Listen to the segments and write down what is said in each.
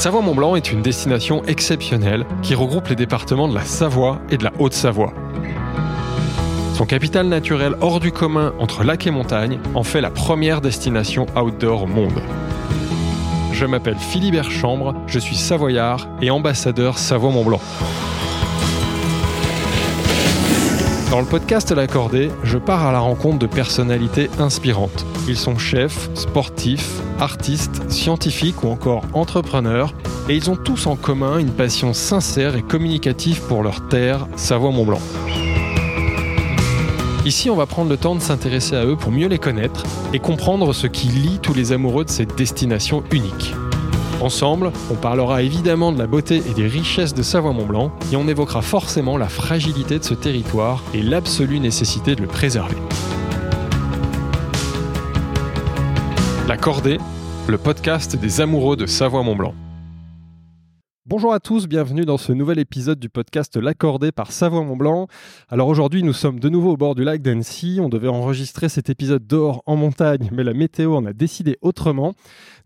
Savoie-Mont-Blanc est une destination exceptionnelle qui regroupe les départements de la Savoie et de la Haute-Savoie. Son capital naturel hors du commun entre lac et montagne en fait la première destination outdoor au monde. Je m'appelle Philibert Chambre, je suis savoyard et ambassadeur Savoie-Mont-Blanc. Dans le podcast L'Accordé, je pars à la rencontre de personnalités inspirantes. Ils sont chefs, sportifs, artistes, scientifiques ou encore entrepreneurs, et ils ont tous en commun une passion sincère et communicative pour leur terre, Savoie-Mont-Blanc. Ici, on va prendre le temps de s'intéresser à eux pour mieux les connaître et comprendre ce qui lie tous les amoureux de cette destination unique. Ensemble, on parlera évidemment de la beauté et des richesses de Savoie-Mont-Blanc et on évoquera forcément la fragilité de ce territoire et l'absolue nécessité de le préserver. La le podcast des amoureux de Savoie-Mont-Blanc. Bonjour à tous, bienvenue dans ce nouvel épisode du podcast L'accordé par Savoie Mont Blanc. Alors aujourd'hui, nous sommes de nouveau au bord du lac d'Annecy. On devait enregistrer cet épisode dehors en montagne, mais la météo en a décidé autrement.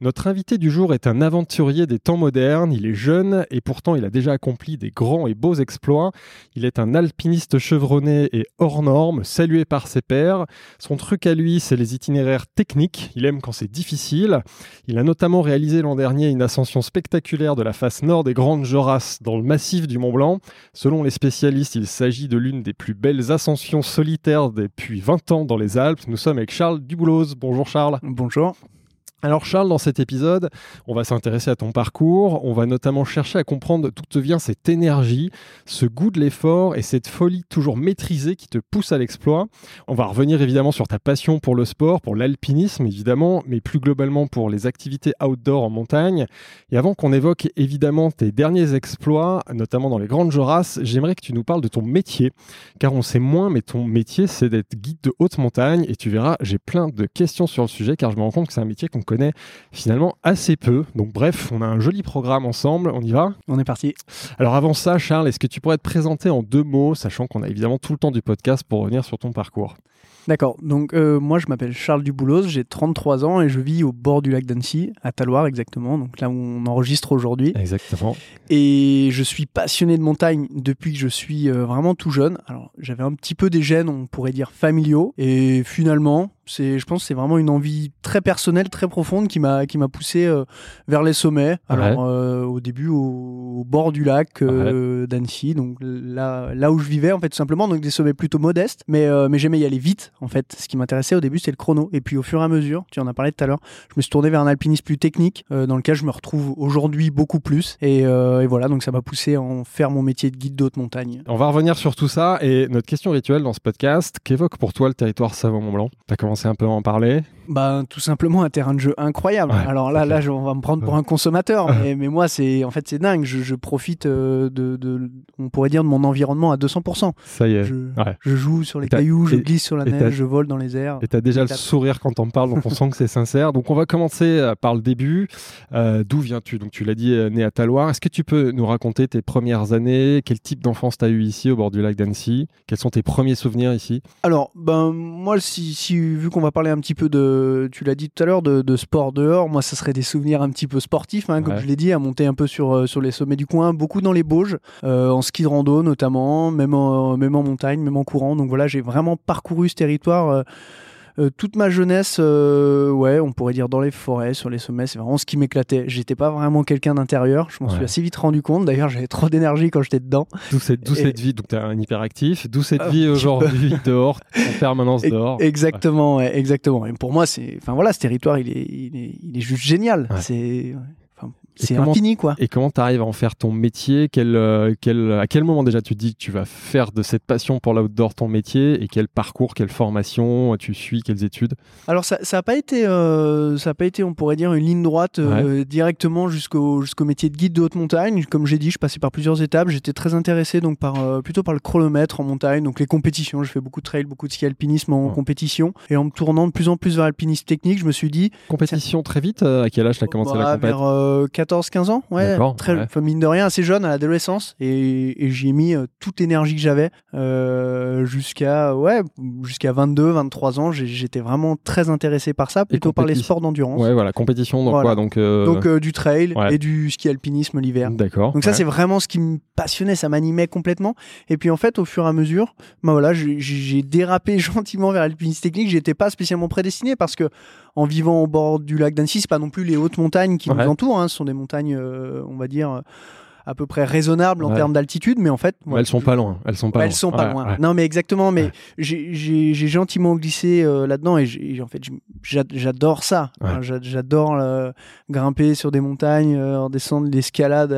Notre invité du jour est un aventurier des temps modernes. Il est jeune et pourtant il a déjà accompli des grands et beaux exploits. Il est un alpiniste chevronné et hors norme, salué par ses pairs. Son truc à lui, c'est les itinéraires techniques. Il aime quand c'est difficile. Il a notamment réalisé l'an dernier une ascension spectaculaire de la face nord des Grandes Jorasses dans le massif du Mont Blanc. Selon les spécialistes, il s'agit de l'une des plus belles ascensions solitaires depuis 20 ans dans les Alpes. Nous sommes avec Charles Dubouloz. Bonjour Charles. Bonjour. Alors Charles, dans cet épisode, on va s'intéresser à ton parcours, on va notamment chercher à comprendre d'où te vient cette énergie, ce goût de l'effort et cette folie toujours maîtrisée qui te pousse à l'exploit. On va revenir évidemment sur ta passion pour le sport, pour l'alpinisme évidemment, mais plus globalement pour les activités outdoor en montagne. Et avant qu'on évoque évidemment tes derniers exploits, notamment dans les Grandes Jorasses, j'aimerais que tu nous parles de ton métier, car on sait moins, mais ton métier c'est d'être guide de haute montagne et tu verras, j'ai plein de questions sur le sujet car je me rends compte que c'est un métier qu'on finalement assez peu. Donc bref, on a un joli programme ensemble, on y va? On est parti. Alors avant ça, Charles, est-ce que tu pourrais te présenter en deux mots, sachant qu'on a évidemment tout le temps du podcast pour revenir sur ton parcours? D'accord, donc euh, moi je m'appelle Charles Dubouloz, j'ai 33 ans et je vis au bord du lac d'Annecy, à Taloir exactement, donc là où on enregistre aujourd'hui. Exactement. Et je suis passionné de montagne depuis que je suis euh, vraiment tout jeune. Alors j'avais un petit peu des gènes, on pourrait dire familiaux, et finalement c'est, je pense, que c'est vraiment une envie très personnelle, très profonde qui m'a qui m'a poussé euh, vers les sommets. Alors euh, au début au, bord du lac euh, d'Annecy, donc là là où je vivais en fait tout simplement, donc des sommets plutôt modestes, mais mais j'aimais y aller vite en fait. Ce qui m'intéressait au début c'était le chrono, et puis au fur et à mesure, tu en as parlé tout à l'heure, je me suis tourné vers un alpinisme plus technique, dans lequel je me retrouve aujourd'hui beaucoup plus, et, et voilà. Donc ça m'a poussé à en faire mon métier de guide d'haute montagne. On va revenir sur tout ça. Et notre question rituelle dans ce podcast, qu'évoque pour toi le territoire Savoie-Mont-Blanc commencer un peu en parler bah, tout simplement un terrain de jeu incroyable. Alors là, là, on va me prendre pour un consommateur, mais, mais moi, c'est en fait c'est dingue. Je, je profite euh, de, de, on pourrait dire, de mon environnement à 200%. Ça y est. Je, je joue sur les cailloux, je glisse sur la neige, je vole dans les airs. Et t'as déjà le sourire quand on parle, donc on sent que c'est sincère. Donc on va commencer euh, par le début. Euh, D'où viens-tu? Donc tu l'as dit, né à Taloir. Est-ce que tu peux nous raconter tes premières années? Quel type d'enfance t'as eu ici, au bord du lac d'Annecy? Quels sont tes premiers souvenirs ici? Alors, ben moi, si, si vu qu'on va parler un petit peu de, tu l'as dit tout à l'heure, de, sport dehors. Moi, ça serait des souvenirs un petit peu sportifs, hein, comme je l'ai dit, à monter un peu sur, euh, sur les sommets du coin, beaucoup dans les Bauges, euh, en ski de rando notamment, même en, même en montagne, même en courant. Donc voilà, j'ai vraiment parcouru ce territoire. Euh, euh, toute ma jeunesse, euh, ouais, on pourrait dire dans les forêts, sur les sommets, c'est vraiment ce qui m'éclatait. J'étais pas vraiment quelqu'un d'intérieur. Je m'en suis assez vite rendu compte. D'ailleurs, j'avais trop d'énergie quand j'étais dedans. D'où cette, cette vie, donc tu es un hyperactif. D'où cette vie aujourd'hui dehors, en permanence dehors? Exactement, exactement. Et pour moi, c'est, enfin voilà, ce territoire, il est, il est, il est juste génial. C'est c'est infini quoi. Et comment tu arrives à en faire ton métier? Quel, euh, quel, À quel moment déjà tu te dis que tu vas faire de cette passion pour l'outdoor ton métier et quel parcours, quelle formation tu suis, quelles études? Alors ça n'a pas été, euh, ça a pas été, on pourrait dire, une ligne droite euh, directement jusqu'au jusqu'au métier de guide de haute montagne. Comme j'ai dit, je passais par plusieurs étapes. J'étais très intéressé donc par plutôt par le chronomètre en montagne, donc les compétitions. Je fais beaucoup de trail, beaucoup de ski alpinisme en compétition et en me tournant de plus en plus vers l'alpinisme technique, je me suis dit compétition très vite. À quel âge tu as commencé la bah, compétition 14-15 ans, ouais, très, ouais. mine de rien, assez jeune à l'adolescence, et, et j'y ai mis euh, toute l'énergie que j'avais euh, jusqu'à ouais, jusqu'à 22, 23 ans. J'étais vraiment très intéressé par ça, plutôt par les sports d'endurance. Ouais, voilà, compétition, donc Voilà. quoi Donc, euh, Donc euh, du trail ouais. et du ski alpinisme l'hiver. d'accord. Donc ça c'est vraiment ce qui me passionnait, ça m'animait complètement. Et puis en fait au fur et à mesure, bah voilà, j'ai- dérapé gentiment vers l'alpinisme technique. J'étais pas spécialement prédestiné parce que en vivant au bord du lac d'Annecy, c'est pas non plus les hautes montagnes qui nous entourent. hein. Ce sont des montagnes, euh, on va dire, euh, à peu près raisonnables en Ouais. termes d'altitude, mais en fait, elles sont pas loin. Elles sont pas loin. elles sont pas Ouais, loin. ouais. Non, mais exactement. Mais j'ai- gentiment glissé euh, là-dedans et en fait, j'a- j'adore ça. Hein, j'a- J'adore euh, grimper sur des montagnes, euh, redescendre l'escalade,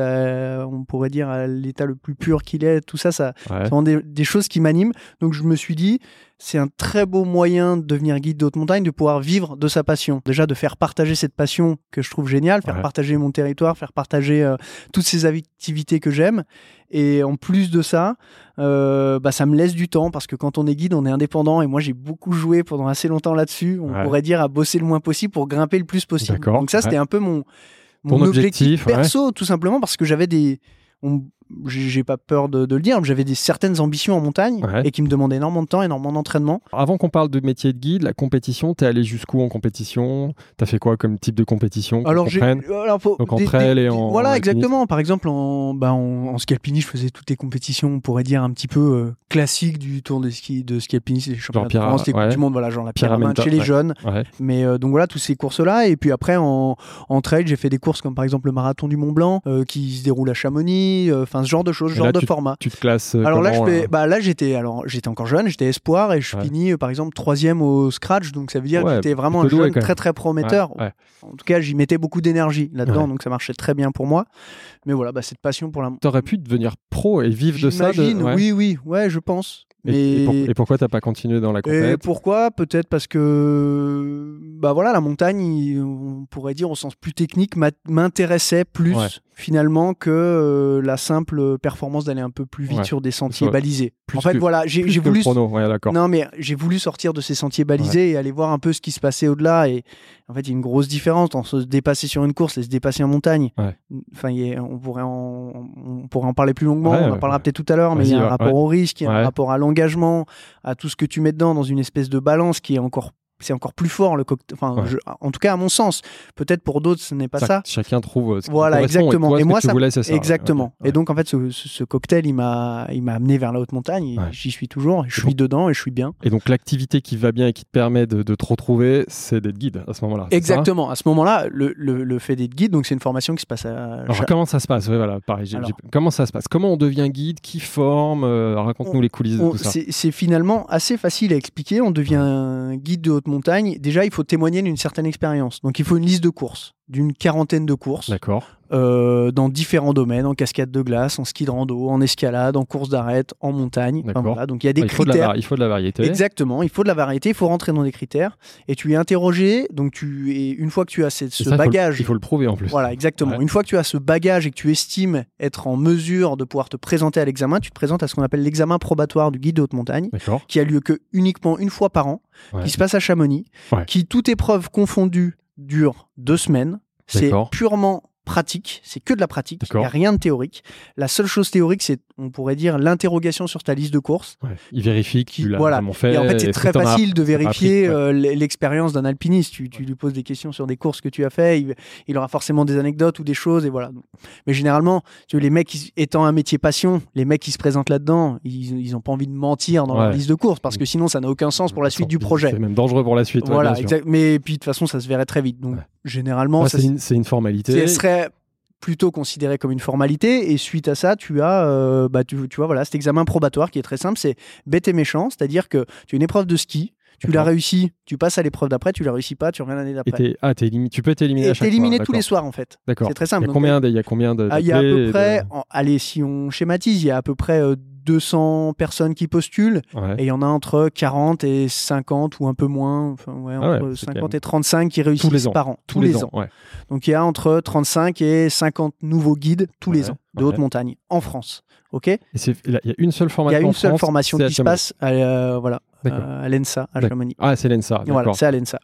on pourrait dire à l'état le plus pur qu'il est. Tout ça, ça, Ouais. c'est vraiment des, des choses qui m'animent. Donc je me suis dit, c'est un très beau moyen de devenir guide de haute montagne, de pouvoir vivre de sa passion. Déjà de faire partager cette passion que je trouve géniale, faire Ouais. partager mon territoire, faire partager euh, toutes ces activités que j'aime. Et en plus de ça, euh, bah, ça me laisse du temps parce que quand on est guide, on est indépendant. Et moi, j'ai beaucoup joué pendant assez longtemps là-dessus. On Ouais. pourrait dire à bosser le moins possible pour grimper le plus possible. Donc ça, c'était ouais. un peu mon, mon objectif, perso, tout simplement parce que j'avais des... on- j'ai pas peur de, de le dire, mais j'avais des certaines ambitions en montagne Ouais. et qui me demandaient énormément de temps, énormément d'entraînement. Avant qu'on parle de métier de guide, la compétition, t'es allé jusqu'où en compétition? T'as fait quoi comme type de compétition Alors, j'ai, Donc en des- trail des- et en Voilà, exactement. Par exemple, en, bah, en, en ski je faisais toutes les compétitions, on pourrait dire un petit peu euh, classiques du tour de ski, de ski les championnats de Pyra- France, les Coupes ouais. du monde, voilà, genre la pyramide chez les ouais. jeunes. Mais euh, donc voilà, toutes ces courses-là. Et puis après, en, en trail, j'ai fait des courses comme par exemple le marathon du Mont Blanc, euh, qui se déroule à Chamonix, euh, enfin ce genre de choses, ce Et genre là, de format. Tu te classes euh, Alors là, je fais, bah là j'étais, alors j'étais encore jeune, j'étais espoir et je Ouais. finis euh, par exemple troisième au scratch, donc ça veut dire Ouais, que j'étais vraiment un jeune très très prometteur. Ouais. En tout cas, j'y mettais beaucoup d'énergie là-dedans, donc ça marchait très bien pour moi. Mais voilà, bah, cette passion pour la. T'aurais pu devenir pro et vivre de ça de- oui, oui, ouais, je pense. Et, Mais et pour- et pourquoi t'as pas continué dans la et compète? pourquoi? Peut-être parce que bah voilà, la montagne, il- on pourrait dire au sens plus technique, m'intéressait plus Ouais. Finalement que euh, la simple performance d'aller un peu plus vite Ouais. sur des sentiers balisés. plus En fait, que- voilà, j'ai voulu ouais, non, mais j'ai voulu sortir de ces sentiers balisés et aller voir un peu ce qui se passait au-delà. Et en fait, il y a une grosse différence entre se dépasser sur une course et se dépasser en montagne. Enfin, a- on, pourrait en, on pourrait en parler plus longuement, on en parlera peut-être tout à l'heure, mais il y a un rapport au risque, il y a un rapport à l'engagement, à tout ce que tu mets dedans dans une espèce de balance qui est encore. C'est encore plus fort le cocktail. Enfin, Ouais. je- en tout cas, à mon sens. Peut-être pour d'autres, ce n'est pas ça. Chacun trouve euh, ce Voilà, exactement. Et, toi, Et moi, ça- voulais, ça. Exactement. Ouais, Et donc, en fait, ce, ce- cocktail, il m'a, il m'a amené vers la haute montagne. Ouais. J'y suis toujours. Je suis donc- dedans et je suis bien. Et donc l'activité qui va bien et qui te permet de, de te retrouver, c'est d'être guide à ce moment-là. Exactement. À ce moment-là, le, le, le fait d'être guide, donc c'est une formation qui se passe à. Alors comment ça se passe? Voilà, pareil. Alors. comment ça se passe? Comment on devient guide? Qui forme? Euh, Raconte-nous On- les coulisses de tout ça. c'est c'est finalement assez facile à expliquer. On devient guide de haute montagne. Déjà, il faut témoigner d'une certaine expérience. Donc, il faut une liste de courses, d'une quarantaine de courses, D'accord. euh, dans différents domaines, en cascade de glace, en ski de rando, en escalade, en course d'arête, en montagne. Enfin, D'accord. voilà. Donc, il y a des il, de critères. il faut de la variété. Exactement, il faut de la variété, il faut rentrer dans des critères et tu es interrogé. Donc tu une fois que tu as ce, Et ce ça, il faut le- bagage, Il faut le prouver en plus. voilà exactement. Ouais. Une fois que tu as ce bagage et que tu estimes être en mesure de pouvoir te présenter à l'examen, tu te présentes à ce qu'on appelle l'examen probatoire du guide de haute montagne, qui a lieu que uniquement une fois par an, Ouais. qui se passe à Chamonix, Ouais. qui toute épreuve confondue dure deux semaines. C'est purement pratique, c'est que de la pratique, il n'y a rien de théorique. La seule chose théorique, c'est, on pourrait dire, l'interrogation sur ta liste de courses. Ouais. Il vérifie Qui- l'as voilà. fait. Et en fait, c'est très facile de vérifier ouais. euh, l'expérience d'un alpiniste. Tu, tu lui poses des questions sur des courses que tu as fait, il, il aura forcément des anecdotes ou des choses, et voilà. Mais généralement, tu vois, les mecs, étant un métier passion, les mecs qui se présentent là-dedans, ils, ils ont pas envie de mentir dans leur liste de courses parce que sinon, ça n'a aucun sens pour la suite du projet. C'est même dangereux pour la suite. Voilà, exact. Mais puis de toute façon, ça se verrait très vite. Donc. Généralement, Ah, c'est une, formalité. ce serait plutôt considéré comme une formalité et suite à ça tu as euh, bah, tu, tu vois voilà cet examen probatoire qui est très simple c'est bête et méchant c'est à dire que tu as une épreuve de ski tu l'as réussi tu passes à l'épreuve d'après tu la réussis pas tu reviens l'année d'après ah, tu peux t'éliminer à chaque éliminé fois. tous les soirs en fait D'accord. c'est très simple il y a combien de, il y a à peu de- près en- allez si on schématise il y a à peu près euh, 200 personnes qui postulent Ouais. et il y en a entre 40 et 50 ou un peu moins enfin ouais, Ah ouais, entre c'est 50 quand même- et 35 qui réussissent Tous les ans. par an tous les ans. Donc il y a entre 35 et 50 nouveaux guides tous les ans de haute montagne en France. Ok? Il y a une seule y formation. a en une seule France, formation c'est à qui se passe à, euh, voilà, à l'ENSA à. Chamonix. Ah, c'est l'ENSA. Voilà, c'est à l'ENSA.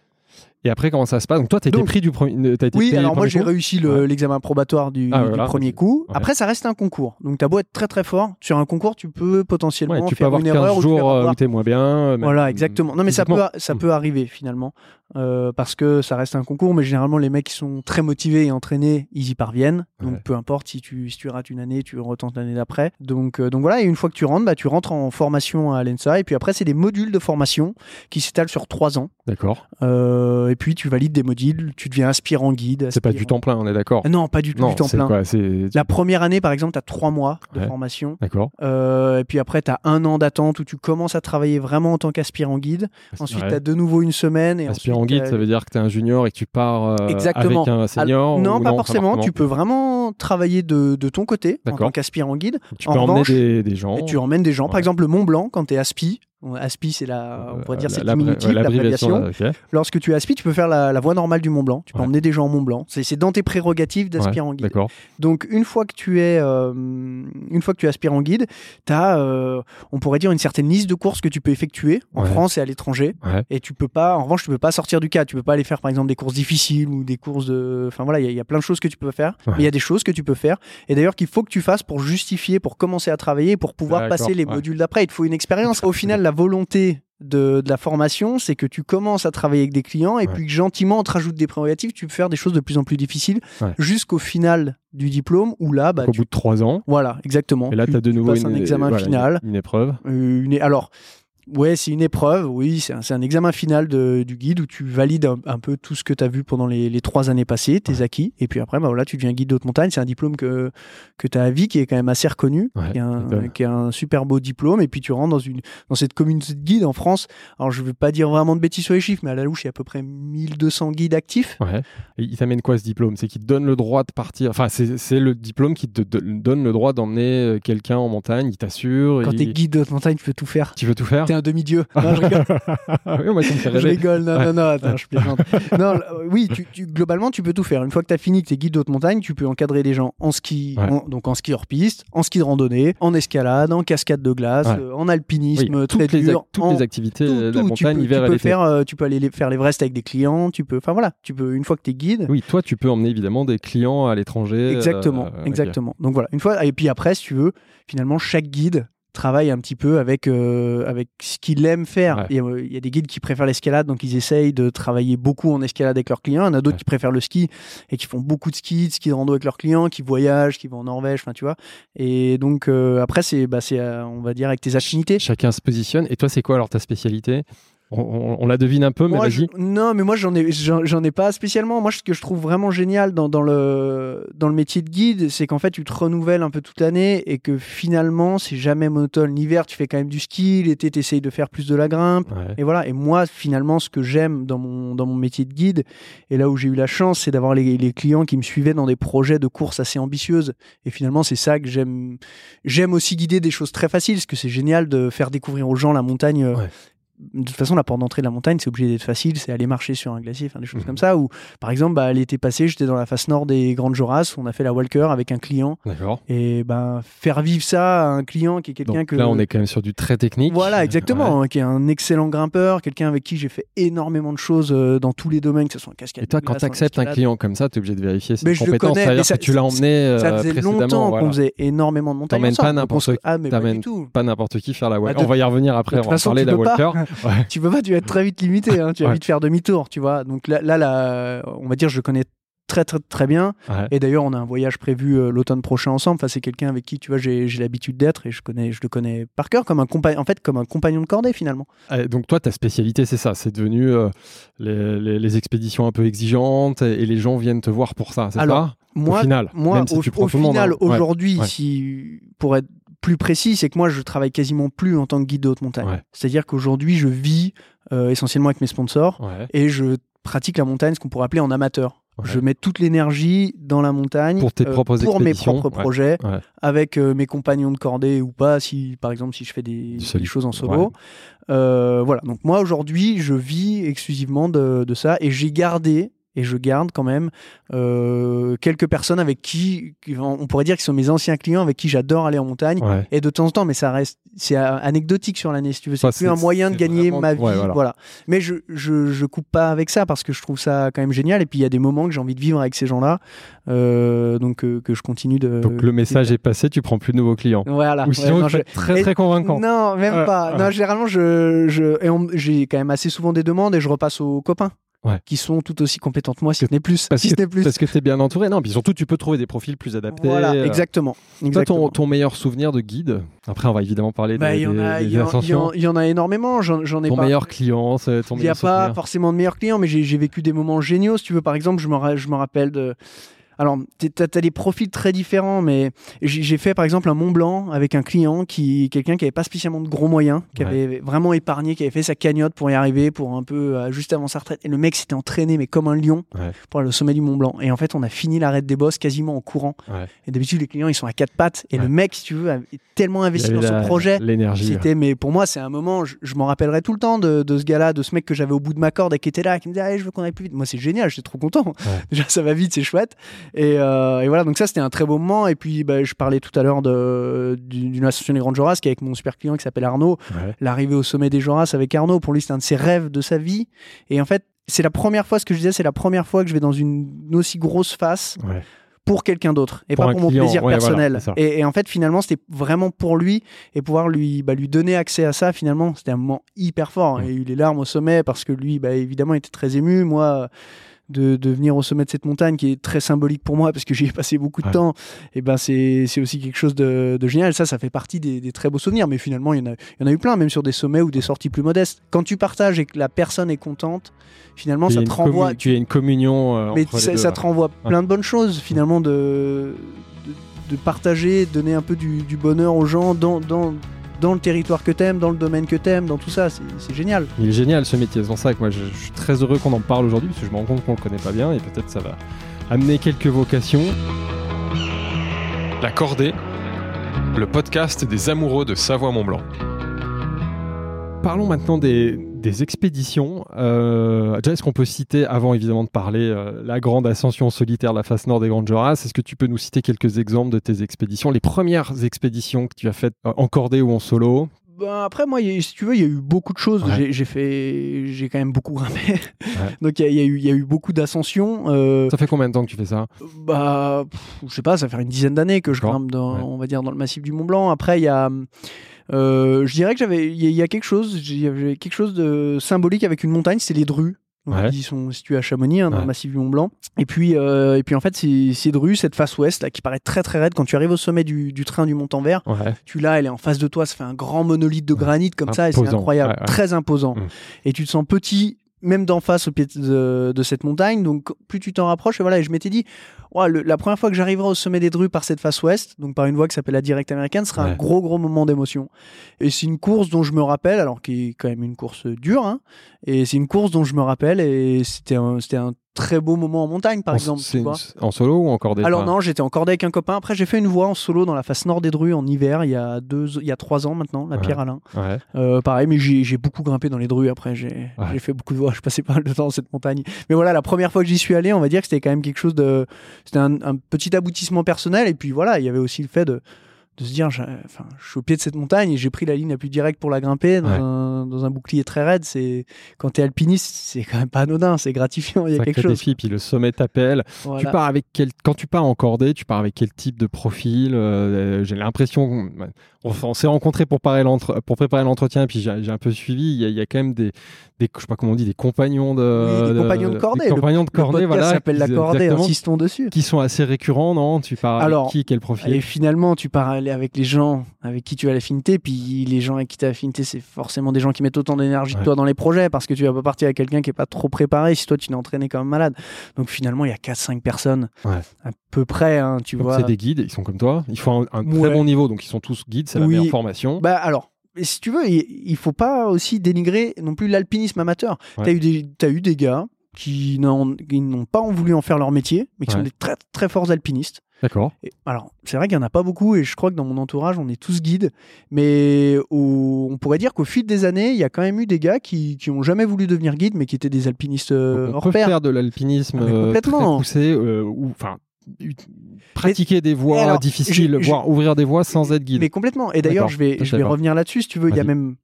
Et après, comment ça se passe? Donc, toi, tu été Donc- pris du premier. t'as été Oui, pris alors moi j'ai réussi le- Ouais. l'examen probatoire du, Ah, du voilà. premier coup. Ouais. Après, ça reste un concours. Donc t'as beau être très très fort, sur un concours, tu peux potentiellement Ouais, tu peux faire avoir une 15 erreur ou tu peux euh, avoir- où t'es moins bien. euh, Voilà, exactement. Non, mais ça peut, ça Mm. peut arriver finalement, euh, parce que ça reste un concours. Mais généralement, les mecs qui sont très motivés et entraînés, ils y parviennent. Donc Ouais. peu importe si tu, si tu rates une année, tu retentes l'année d'après. Donc, euh, donc voilà. Et une fois que tu rentres, bah, tu rentres en formation à l'ENSA. Et puis après, c'est des modules de formation qui s'étalent sur trois ans. D'accord. Euh, et puis tu valides des modules, tu deviens aspirant guide. C'est pas du temps plein, on est d'accord. Ah Non, pas du tout Non, du temps plein. quoi. La première année, par exemple, tu as trois mois de Ouais. formation. D'accord. Et puis après, tu as un an d'attente où tu commences à travailler vraiment en tant qu'aspirant guide. Ensuite, Ouais. tu as de nouveau une semaine. Et Aspirant ensuite, guide, ça veut dire que tu es un junior et que tu pars euh, Exactement. avec un senior non, pas forcément. Tu peux vraiment travailler de, de ton côté en tant qu'aspirant guide. tu en peux emmener des, des gens. Et tu emmènes des gens. Par exemple, le Mont Blanc, quand tu es ASPI, ASPI, c'est la, on pourrait dire, Euh, c'est la- le diminutif, ouais, l'abréviation. Lorsque tu es ASPI, tu peux faire la, la voie normale du Mont Blanc. Tu peux Ouais. emmener des gens au Mont Blanc. C'est c'est dans tes prérogatives d'aspirant guide. D'accord. Donc une fois que tu es euh, une fois que tu es aspirant guide, tu as on pourrait dire une certaine liste de courses que tu peux effectuer en Ouais. France et à l'étranger Ouais. et tu peux pas en revanche tu peux pas sortir du cadre, tu peux pas aller faire par exemple des courses difficiles ou des courses de enfin voilà, il y y, a plein de choses que tu peux faire, Ouais. mais il y a des choses que tu peux faire et d'ailleurs qu'il faut que tu fasses pour justifier pour commencer à travailler pour pouvoir passer les ouais. modules d'après, il te faut une expérience. Au final la volonté de, de la formation, c'est que tu commences à travailler avec des clients et Ouais. puis que gentiment on te rajoute des prérogatives, tu peux faire des choses de plus en plus difficiles Ouais. jusqu'au final du diplôme où là bah, Au tu bout de trois ans. voilà, exactement. Et là, tu as de nouveau une, un examen voilà, final. Une, une épreuve. Euh, une- alors, ouais, c'est une épreuve, oui, c'est un, examen final de- du guide où tu valides un, un peu tout ce que tu as vu pendant les, les trois années passées, tes acquis, et puis après, bah, voilà, tu deviens guide d'haute montagne. C'est un diplôme que, que tu as à vie qui est quand même assez reconnu, Ouais, qui, est un, m'étonne. qui est un super beau diplôme, et puis tu rentres dans, une, dans cette communauté de guides en France. Alors, je ne veux pas dire vraiment de bêtises sur les chiffres, mais à la louche, il y a à peu près 1200 guides actifs. Ouais. Et il t'amène quoi ce diplôme? C'est qu'il te donne le droit de partir? Enfin, c'est le diplôme qui te de- donne le droit d'emmener euh, quelqu'un en montagne. Il t'assure. Quand il- tu es guide d'haute montagne, tu peux tout faire. Tu veux tout faire? T'es un demi-dieu. Non, je rigole. Oui, me fait Je rigole, non, Ouais. non, non, attends, je plaisante. non, euh, oui, tu, tu- globalement, tu peux tout faire. Une fois que tu as fini, que tu es guide d'haute montagne, tu peux encadrer des gens en ski, Ouais. en- donc en ski hors piste, en ski de randonnée, en escalade, en cascade de glace, Ouais. euh, en alpinisme Oui, très toutes, les, dur. ac- toutes en- les activités tout, de la tout. tu montagne, peux, hiver tu peux faire, euh, tu peux aller les- faire l'Everest avec des clients, tu peux, enfin voilà, tu peux une fois que tu es guide. Oui, toi, tu peux emmener évidemment des clients à l'étranger. Exactement, euh, exactement. Donc voilà, une fois, et puis après, si tu veux, finalement, chaque guide travaille un petit peu avec, euh, avec ce qu'il aime faire. Ouais. Il, y a, il y a des guides qui préfèrent l'escalade, donc ils essayent de travailler beaucoup en escalade avec leurs clients. Il y en a d'autres Ouais. qui préfèrent le ski et qui font beaucoup de ski, de ski de rando avec leurs clients, qui voyagent, qui vont en Norvège, enfin tu vois. Et donc euh, après, c'est, bah, c'est, euh, on va dire, avec tes affinités. Chacun se positionne. Et toi, c'est quoi alors ta spécialité? On, on- on la devine un peu, mais Moi, vas-y. je- non, mais moi j'en ai, j'en, ai pas spécialement. Moi, ce que je trouve vraiment génial dans, dans le dans le métier de guide, c'est qu'en fait, tu te renouvelles un peu toute l'année et que finalement, c'est jamais monotone. L'hiver, tu fais quand même du ski. L'été, tu essayes de faire plus de la grimpe. Ouais. Et voilà. Et moi, finalement, ce que j'aime dans mon dans mon métier de guide et là où j'ai eu la chance, c'est d'avoir les, les clients qui me suivaient dans des projets de courses assez ambitieuses. Et finalement, c'est ça que j'aime. J'aime aussi guider des choses très faciles, parce que c'est génial de faire découvrir aux gens la montagne. euh, Ouais. De toute façon, la porte d'entrée de la montagne, c'est obligé d'être facile, c'est aller marcher sur un glacier, enfin des choses Mhm. comme ça. Ou par exemple, bah, l'été passé, j'étais dans la face nord des Grandes Jorasses, on a fait la Walker avec un client. D'accord. Et ben faire vivre ça à un client qui est quelqu'un que. là, on est quand même sur du très technique. Voilà, exactement, hein, qui est un excellent grimpeur, quelqu'un avec qui j'ai fait énormément de choses euh, dans tous les domaines, que ce soit en cascade. Et toi, quand tu acceptes un client comme ça, tu es obligé de vérifier ses compétences. C'est-à-dire ça- que tu l'as emmené Ça euh, faisait précédemment. longtemps voilà. qu'on faisait énormément de montagnes. T'emmènes pas n'importe Ah, pas n'importe qui faire la walk. Bah, de- On va y revenir après, on va parler de la walker. Ouais. tu peux pas, tu vas être très vite limité, hein, tu vas Ouais. vite faire demi-tour, tu vois. Donc là, là, là, on va dire, je le connais très, très, très bien. Ouais. Et d'ailleurs, on a un voyage prévu euh, l'automne prochain ensemble. Enfin, c'est quelqu'un avec qui, tu vois, j'ai j'ai l'habitude d'être et je, connais, je le connais par cœur, comme un compagnon, en fait, comme un compagnon de cordée, finalement. Euh, Donc toi, ta spécialité, c'est ça. C'est devenu euh, les, les- les expéditions un peu exigeantes et, et les gens viennent te voir pour ça. C'est ça? Moi, Au final, moi si au, final, hein. Aujourd'hui, ouais. si, pour être plus précis, c'est que moi, je travaille quasiment plus en tant que guide de haute montagne. Ouais. C'est-à-dire qu'aujourd'hui, je vis euh, essentiellement avec mes sponsors Ouais. et je pratique la montagne, ce qu'on pourrait appeler en amateur. Ouais. Je mets toute l'énergie dans la montagne Pour tes euh, propres pour mes propres projets, avec euh, mes compagnons de cordée ou pas, si par exemple si je fais des choses en solo. Euh, voilà. Donc moi aujourd'hui, je vis exclusivement de, de ça et j'ai gardé et je garde quand même euh, quelques personnes avec qui, on pourrait dire qu'ils sont mes anciens clients avec qui j'adore aller en montagne. Ouais. Et de temps en temps, mais ça reste, c'est euh, anecdotique sur l'année, si tu veux. C'est plus un moyen de gagner vraiment- ma vie. ouais, voilà. voilà. Mais je, je, je coupe pas avec ça parce que je trouve ça quand même génial. Et puis il y a des moments que j'ai envie de vivre avec ces gens-là. Euh, donc euh, que je continue de. Donc le message est passé, tu prends plus de nouveaux clients. Voilà. Ou Ouais, sinon, non, je- es très très convaincant. non, même Ouais, pas. ouais. Non, généralement, je, je, et on- j'ai quand même assez souvent des demandes et je repasse aux copains. Ouais. Qui sont tout aussi compétents que moi, si ce n'est plus. Parce si que, plus. parce que tu es bien entouré. Non, puis surtout, tu peux trouver des profils plus adaptés. Voilà, Euh, exactement. Toi, ton, ton meilleur souvenir de guide Après, on va évidemment parler Bah, des, il y en a, des- il des y en- il y ascensions. en- il y en a énormément. J'en j'en ai Ton pas. meilleur client, ton Il n'y a meilleur pas forcément de meilleurs clients, mais j'ai j'ai vécu des moments géniaux. Si tu veux, par exemple, je me, ra- je me rappelle de. Alors, tu as, des profils très différents, mais j'ai fait par exemple un Mont Blanc avec un client, qui quelqu'un qui avait pas spécialement de gros moyens, qui Ouais. avait vraiment épargné, qui avait fait sa cagnotte pour y arriver, pour un peu euh, juste avant sa retraite. Et le mec s'était entraîné, mais comme un lion, Ouais. pour aller au sommet du Mont Blanc. Et en fait, on a fini l'arrêt des bosses quasiment en courant. Ouais. Et d'habitude, les clients, ils sont à quatre pattes. Et le mec, si tu veux, est tellement investi dans son projet. L'énergie. Mais pour moi, c'est un moment, je, je m'en rappellerai tout le temps de, de ce gars-là, de ce mec que j'avais au bout de ma corde et qui était là, qui me disait, Allez, je veux qu'on aille plus vite. Moi, c'est génial, j'étais trop content. Déjà, ça va vite, c'est chouette. Et, euh, et voilà, donc ça, c'était un très beau moment. Et puis, bah, je parlais tout à l'heure de, d'une association des Grandes Joras, qui est avec mon super client qui s'appelle Arnaud. Ouais. L'arrivée au sommet des Joras avec Arnaud, pour lui, c'est un de ses rêves de sa vie. Et en fait, c'est la première fois, ce que je disais, c'est la première fois que je vais dans une, une aussi grosse face Ouais. pour quelqu'un d'autre et Pour pas pour mon client, plaisir ouais, personnel. et, et en fait, finalement, c'était vraiment pour lui et pouvoir lui, bah, lui donner accès à ça, finalement, c'était un moment hyper fort. Il a eu les larmes au sommet parce que lui, bah, évidemment, il était très ému. Moi, de, de venir au sommet de cette montagne qui est très symbolique pour moi parce que j'y ai passé beaucoup de Ouais. temps, et ben c'est aussi quelque chose de, de génial. Ça, ça fait partie des, des très beaux souvenirs. Mais finalement, il y, en a, il y en a eu plein, même sur des sommets ou des sorties plus modestes. Quand tu partages et que la personne est contente, finalement, ça te renvoie. Tu as une communion. euh, Mais entre les ça, deux, ça te renvoie plein de bonnes choses finalement de, de, de partager, donner un peu du, du bonheur aux gens dans, dans, dans le territoire que t'aimes, dans le domaine que t'aimes, dans tout ça. C'est génial. Il est génial ce métier, c'est pour ça que moi je, je suis très heureux qu'on en parle aujourd'hui parce que je me rends compte qu'on le connaît pas bien et peut-être ça va amener quelques vocations. La Cordée, le podcast des amoureux de Savoie-Mont-Blanc. Parlons maintenant des, des expéditions. Euh, déjà, est-ce qu'on peut citer, avant évidemment de parler, euh, la grande ascension solitaire de la face nord des Grandes Joras Est-ce que tu peux nous citer quelques exemples de tes expéditions Les premières expéditions que tu as faites euh, en cordée ou en solo? Ben, après, moi, a- si tu veux, il y a eu beaucoup de choses. Ouais. J'ai- fait, j'ai quand même beaucoup grimpé. Donc, il y, a- y eu- il y a eu beaucoup d'ascensions. Euh, Ça fait combien de temps que tu fais ça? Bah, pff, je sais pas, ça fait une dizaine d'années que je grimpe dans, Ouais. on va dire, dans le massif du Mont Blanc. Après, il y a, euh, je dirais que j'avais, il y, a- il y a quelque chose, j'avais quelque chose de symbolique avec une montagne, c'est les. Donc, Ouais. Ils sont situés à Chamonix, hein, dans Ouais. le massif du Mont Blanc. Et puis, euh, et puis en fait, ces, ces Drus, cette face ouest là, qui paraît très très raide, quand tu arrives au sommet du, du train du Montant-Vert, Ouais. tu l'as, elle est en face de toi, ça fait un grand monolithe de granit comme ça, et c'est incroyable, très imposant. Mm. Et tu te sens petit, même d'en face au pied de, de cette montagne, donc plus tu t'en rapproches, et voilà, et je m'étais dit, Ouah, le- la première fois que j'arriverai au sommet des Drus par cette face ouest, donc par une voie qui s'appelle la Direct américaine, sera Ouais. un gros gros moment d'émotion. Et c'est une course dont je me rappelle, alors qui est quand même une course dure, hein, et c'est une course dont je me rappelle, et c'était un, c'était un très beau moment en montagne, par En- exemple. tu vois. en solo ou en cordée Alors non, j'étais en cordée avec un copain. Après, j'ai fait une voie en solo dans la face nord des Drus en hiver, il y a deux, il y a trois ans maintenant, la Ouais. Pierre Alain. Ouais. Euh, pareil, mais j'ai beaucoup grimpé dans les Drus. Après, j'ai Ouais. j'ai fait beaucoup de voies. Je passais pas mal de temps dans cette montagne. Mais voilà, la première fois que j'y suis allé, on va dire que c'était quand même quelque chose de, c'était un, un petit aboutissement personnel. Et puis voilà, il y avait aussi le fait de de se dire, enfin, je suis au pied de cette montagne et j'ai pris la ligne la plus directe pour la grimper dans, Ouais. un, dans un bouclier très raide. C'est quand t'es alpiniste, c'est quand même pas anodin, c'est gratifiant. Il y a quelque chose. défi, puis le sommet t'appelle. Voilà. Tu pars avec quel... Quand tu pars en cordée, tu pars avec quel type de profil Euh, J'ai l'impression, on, on s'est rencontrés pour préparer l'entre- pour préparer l'entretien, puis j'ai un peu suivi. Il y, a, il y a quand même des, des, je sais pas comment on dit, des compagnons de, Oui, des compagnons de cordée. des compagnons de Le cordée, podcast voilà, s'appelle la cordée. Insistons dessus. qui sont assez récurrents, non? Tu pars avec Alors, qui, quel profil? Et finalement, tu pars aller avec les gens avec qui tu as l'affinité, puis les gens avec qui tu as l'affinité, c'est forcément des gens qui mettent autant d'énergie Ouais. que toi dans les projets, parce que tu vas pas partir avec quelqu'un qui est pas trop préparé si toi tu t'es entraîné comme malade. Donc finalement, il y a 4-5 personnes Ouais. à peu près, hein, tu Donc vois. c'est des guides, ils sont comme toi. Ils font un, un très bon niveau, donc ils sont tous guides, c'est la Oui. meilleure formation. Bah alors, si tu veux, il, faut pas aussi dénigrer non plus l'alpinisme amateur. Ouais. T'as eu des, t'as eu des gars qui n'ont qui n'ont pas voulu en faire leur métier, mais qui sont des très très forts alpinistes. D'accord. Alors, c'est vrai qu'il n'y en a pas beaucoup, et je crois que dans mon entourage, on est tous guides. Mais au- on pourrait dire qu'au fil des années, il y a quand même eu des gars qui qui ont jamais voulu devenir guides, mais qui étaient des alpinistes euh, on hors peut pair. faire de l'alpinisme Ah, euh, très poussé, euh, enfin pratiquer des voies alors, difficiles, je- je- voire ouvrir des voies sans être guide. Mais complètement. Et d'ailleurs, je vais, je revenir là-dessus, si tu veux. Il y a même.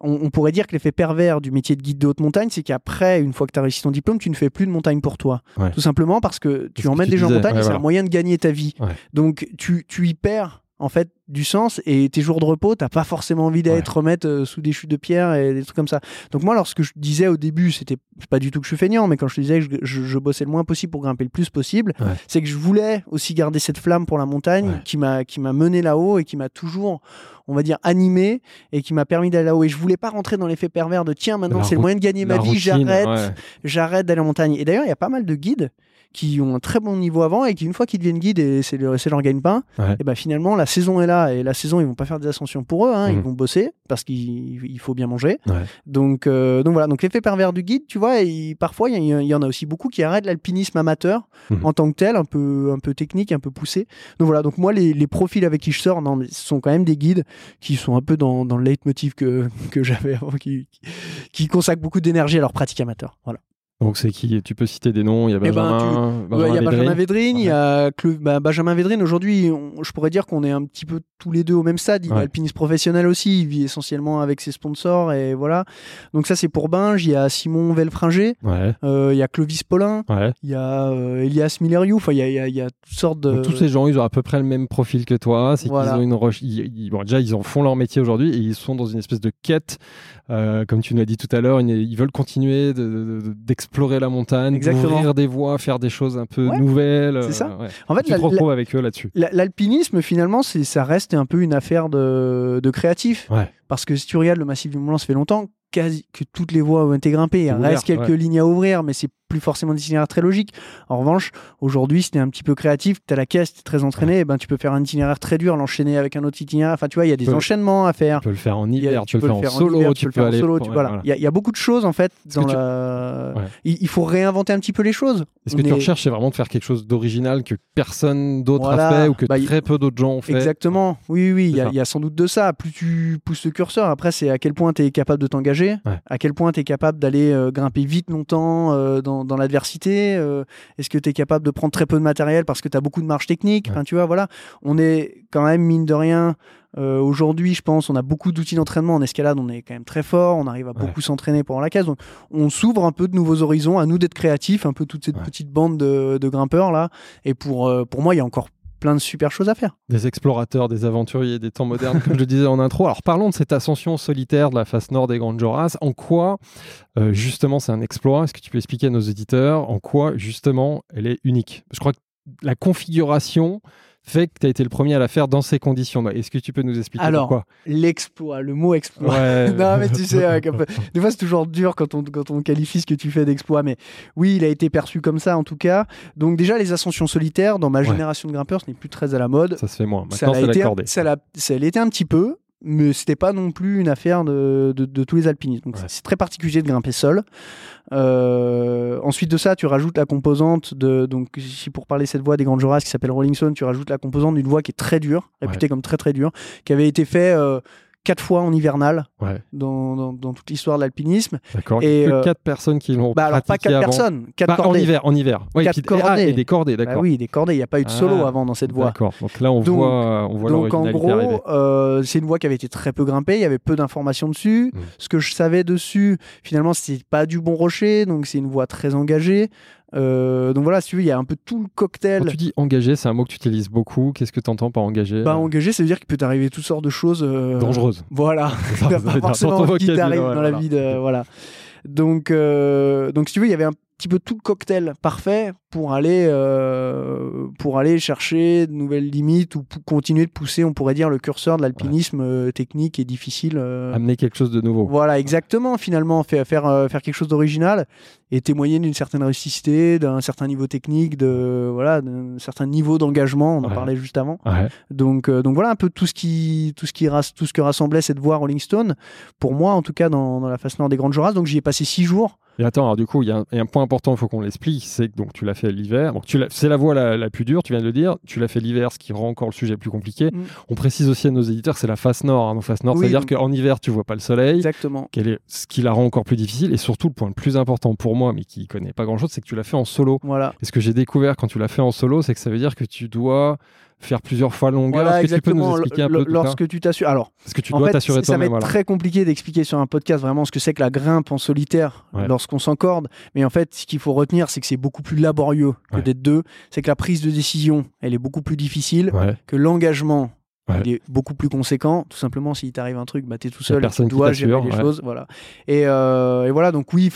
On, on pourrait dire que l'effet pervers du métier de guide de haute montagne, c'est qu'après, une fois que tu as réussi ton diplôme, tu ne fais plus de montagne pour toi. Ouais. Tout simplement parce que tu emmènes des gens en montagne ouais, c'est voilà. un moyen de gagner ta vie. Ouais. Donc, tu, tu y perds en fait du sens et tes jours de repos, t'as pas forcément envie d'aller Ouais. te remettre euh, sous des chutes de pierre et des trucs comme ça. Donc moi, lorsque je disais au début, c'était pas du tout que je suis feignant, mais quand je te disais que je, je- je bossais le moins possible pour grimper le plus possible, Ouais. c'est que je voulais aussi garder cette flamme pour la montagne Ouais. qui m'a qui m'a mené là-haut et qui m'a toujours, on va dire, animé et qui m'a permis d'aller là-haut. Et je voulais pas rentrer dans l'effet pervers de tiens, maintenant c'est le moyen de gagner ma vie, j'arrête j'arrête d'aller en montagne. Et d'ailleurs, il y a pas mal de guides qui ont un très bon niveau avant et qui, une fois qu'ils deviennent guides et c'est leur, leur gagne-pain, Ouais. et ben finalement, la saison est là. Et la saison, ils vont pas faire des ascensions pour eux, hein, ils Mhm. vont bosser parce qu'il il faut bien manger. Ouais. Donc, euh, donc voilà, donc l'effet pervers du guide, tu vois, il- parfois, il y, en a aussi beaucoup qui arrêtent l'alpinisme amateur Mhm. en tant que tel, un peu, un peu technique, un peu poussé. Donc voilà, donc moi, les, les profils avec qui je sors, non, mais ce sont quand même des guides qui sont un peu dans, dans le leitmotiv que, que j'avais avant, qui, qui, qui consacrent beaucoup d'énergie à leur pratique amateur. Voilà. Donc c'est qui? Tu peux citer des noms Il y a Eh ben, Benjamin, Ouais, il y a Benjamin Védrine, il y a Cleu- bah, Benjamin Védrine. Aujourd'hui, on- je pourrais dire qu'on est un petit peu tous les deux au même stade. Il est Ouais. alpiniste professionnel aussi. Il vit essentiellement avec ses sponsors et voilà. Donc ça, c'est pour Binge. Il y a Simon Velfringer. Euh, il y a Clovis Paulin. Il y a euh, Elias Milleriou. Enfin, il y y y a toutes sortes de. Donc, tous ces gens, ils ont à peu près le même profil que toi. C'est Voilà. qu'ils ont une ils- bon, déjà, ils en font leur métier aujourd'hui et ils sont dans une espèce de quête, euh, comme tu nous l'as dit tout à l'heure. Ils, ils veulent continuer de- de- de- d'explorer la montagne, Exactement. d'ouvrir des voies, faire des choses un peu Ouais, nouvelles. c'est ça. euh, ouais. En fait, tu te retrouves avec eux là-dessus. La- L'alpinisme, finalement, ça reste un peu une affaire de, de créatif. Ouais. Parce que si tu regardes le massif du Mont Blanc, ça fait longtemps quasi, que toutes les voies ont été grimpées. Il reste quelques lignes à ouvrir, mais c'est plus forcément des itinéraires très logiques. En revanche, aujourd'hui, si t'es un petit peu créatif, tu as la caisse, tu es très entraîné, eh ben, tu peux faire un itinéraire très dur, l'enchaîner avec un autre itinéraire. Enfin, tu vois, il y a des peux- enchaînement à faire. Tu peux le faire en hiver, tu peux le faire en solo, tu le peux faire en solo, voilà. Il y, a- beaucoup de choses en fait dans que tu- la. Ouais. Il, il faut réinventer un petit peu les choses. Est-ce que tu recherches, c'est vraiment de faire quelque chose d'original que personne d'autre Voilà. a fait ou que Bah, y- très peu d'autres gens ont fait? Exactement. Oui, oui, oui. Il y, a- y sans doute de ça. Plus tu pousses le curseur, après, c'est à quel point tu es capable de t'engager, Ouais. à quel point tu es capable d'aller euh, grimper vite longtemps euh, dans, dans l'adversité. euh, Est-ce que tu es capable de prendre très peu de matériel parce que tu as beaucoup de marge technique Ouais. Enfin, tu vois, voilà. On est quand même, mine de rien, euh, aujourd'hui, je pense, on a beaucoup d'outils d'entraînement en escalade. On est quand même très fort. On arrive à Ouais. beaucoup s'entraîner pendant la case. Donc, on s'ouvre un peu de nouveaux horizons. À nous d'être créatifs, un peu toute cette Ouais. petite bande de, de grimpeurs là. Et pour, euh, pour moi, il y a encore plein de super choses à faire. Des explorateurs, des aventuriers des temps modernes, comme je le disais en intro. Alors parlons de cette ascension solitaire de la face nord des Grandes Jorasses. En quoi, euh, justement, c'est un exploit? Est-ce que tu peux expliquer à nos auditeurs en quoi, justement, elle est unique? Je crois que la configuration fait que tu as été le premier à la faire dans ces conditions. Est-ce que tu peux nous expliquer Alors, pourquoi? L'exploit, le mot exploit. Ouais. non, mais tu sais, des fois c'est toujours dur quand on, quand on qualifie ce que tu fais d'exploit, mais oui, il a été perçu comme ça en tout cas. Donc, déjà, les ascensions solitaires, dans ma Ouais. génération de grimpeurs, ce n'est plus très à la mode. Ça se fait moins. ça Maintenant, l'a été, ça l'a- ça l'était un petit peu, mais c'était pas non plus une affaire de, de- de tous les alpinistes. Donc, Ouais. c'est très particulier de grimper seul. Euh, ensuite de ça, tu rajoutes la composante de. Donc, si pour parler de cette voie des Grandes Jorasses qui s'appelle Rolling Stone, tu rajoutes la composante d'une voie qui est très dure, réputée comme très très dure, qui avait été fait euh, quatre fois en hivernal Ouais, dans, dans- dans toute l'histoire de l'alpinisme. d'accord. Et, que euh, quatre personnes qui l'ont Bah alors pas quatre avant. personnes, quatre Bah, en hiver, en hiver. Ouais, Quatre cordées. Ah, et des cordées, Bah d'accord. oui, des cordées. Il n'y a pas eu de solo Ah, avant dans cette voie. D'accord. Donc là, on Donc- voit, on voit Donc en gros, euh, c'est une voie qui avait été très peu grimpée, il y avait peu d'informations dessus. Mm. Ce que je savais dessus, finalement, c'est pas du bon rocher, donc c'est une voie très engagée. Euh, donc voilà, si tu veux, il y a un peu tout le cocktail. Quand tu dis engagé, c'est un mot que tu utilises beaucoup. Qu'est-ce que tu entends par engagé? Bah, engagé, ça veut dire qu'il peut t'arriver toutes sortes de choses. euh, Dangereuse. Voilà. Ça, ça pas forcément qui t'arrive dans la vie de, voilà. Donc, euh, donc si tu veux, il y avait un petit peu tout le cocktail parfait pour aller, euh, pour aller chercher de nouvelles limites ou pour continuer de pousser, on pourrait dire, le curseur de l'alpinisme euh, technique et difficile. euh. Amener quelque chose de nouveau. Voilà, exactement, finalement, faire, faire, euh, faire quelque chose d'original et témoigner d'une certaine rusticité, d'un certain niveau technique, de, voilà, d'un certain niveau d'engagement, on en Ouais. parlait juste avant. Ouais. Donc, donc voilà un peu tout ce qui, tout ce qui, tout ce que rassemblait cette voie Rolling Stone. Pour moi, en tout cas, dans, dans la face nord des Grandes Jorasses. Donc j'y ai passé six jours. Et attends, alors du coup, il y, a un point important, il faut qu'on l'explique, c'est que donc tu l'as fait l'hiver. Donc tu c'est la voie la, plus dure, tu viens de le dire. Tu l'as fait l'hiver, ce qui rend encore le sujet plus compliqué. Mm. On précise aussi à nos éditeurs, c'est la face nord. Hein, face nord, c'est-à-dire qu'en hiver, tu vois pas le soleil. Exactement. Est, ce qui la rend encore plus difficile. Et surtout, le point le plus important pour moi, mais qui connaît pas grand-chose, c'est que tu l'as fait en solo. Voilà. Et ce que j'ai découvert quand tu l'as fait en solo, c'est que ça veut dire que tu dois faire plusieurs fois longueur. Voilà, Est-ce que tu peux nous expliquer un peu Lorsque tu t'assures. Alors, parce que tu dois t'assurer Ça va être très compliqué d'expliquer sur un podcast vraiment ce que c'est que la grimpe en solitaire lorsqu'on s'encorde. Mais en fait, ce qu'il faut retenir, c'est que c'est beaucoup plus laborieux que d'être deux. C'est que la prise de décision, elle est beaucoup plus difficile. Que l'engagement il est beaucoup plus conséquent. Tout simplement, s'il t'arrive un truc, bah, tu es tout seul, tu dois gérer les choses. Voilà. Et, euh, et, voilà, donc oui,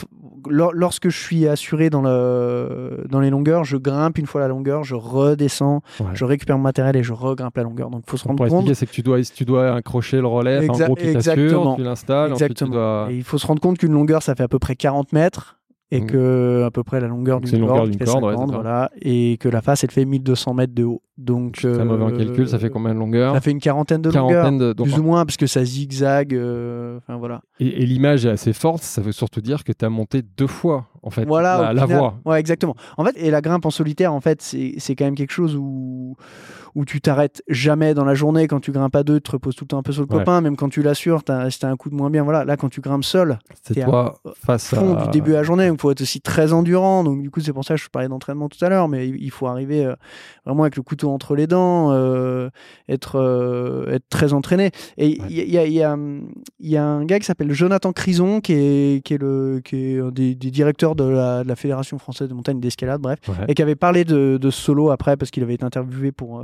lorsque je suis assuré dans, le, dans les longueurs, je grimpe une fois la longueur, je redescends, je récupère mon matériel et je regrimpe la longueur. Donc il faut se rendre compte. c'est que tu dois, tu dois accrocher le relais, en gros, tu tu l'installes. Exactement. Et il faut se rendre compte qu'une longueur, ça fait à peu près 40 mètres et mmh. que à peu près la longueur d'une corde, fait voilà, et que la face elle fait 1200 mètres de haut. Donc très mauvais calcul, ça fait combien de longueur? Ça fait une quarantaine de longueurs, plus ou moins parce que ça zigzague. Euh, enfin voilà. Et, l'image est assez forte, ça veut surtout dire que tu as monté deux fois en fait voilà, la, voie. Ouais, exactement. En fait, et la grimpe en solitaire, en fait, c'est quand même quelque chose où où tu t'arrêtes jamais dans la journée quand tu grimpes à deux, tu te reposes tout le temps un peu sur le copain, même quand tu l'assures, si un coup de moins bien, voilà. Là, quand tu grimpes seul, c'est toi face fond du début à la journée, il faut être aussi très endurant. Donc du coup, c'est pour ça que je parlais d'entraînement tout à l'heure, mais il faut arriver euh, vraiment avec le couteau entre les dents, euh, être euh, être très entraîné. Et il y, a, y, a, y, a, un gars qui s'appelle Jonathan Crison, qui est qui est le qui est un des, directeurs de la, de la, Fédération française de montagne d'escalade, bref, et qui avait parlé de, de solo après parce qu'il avait été interviewé pour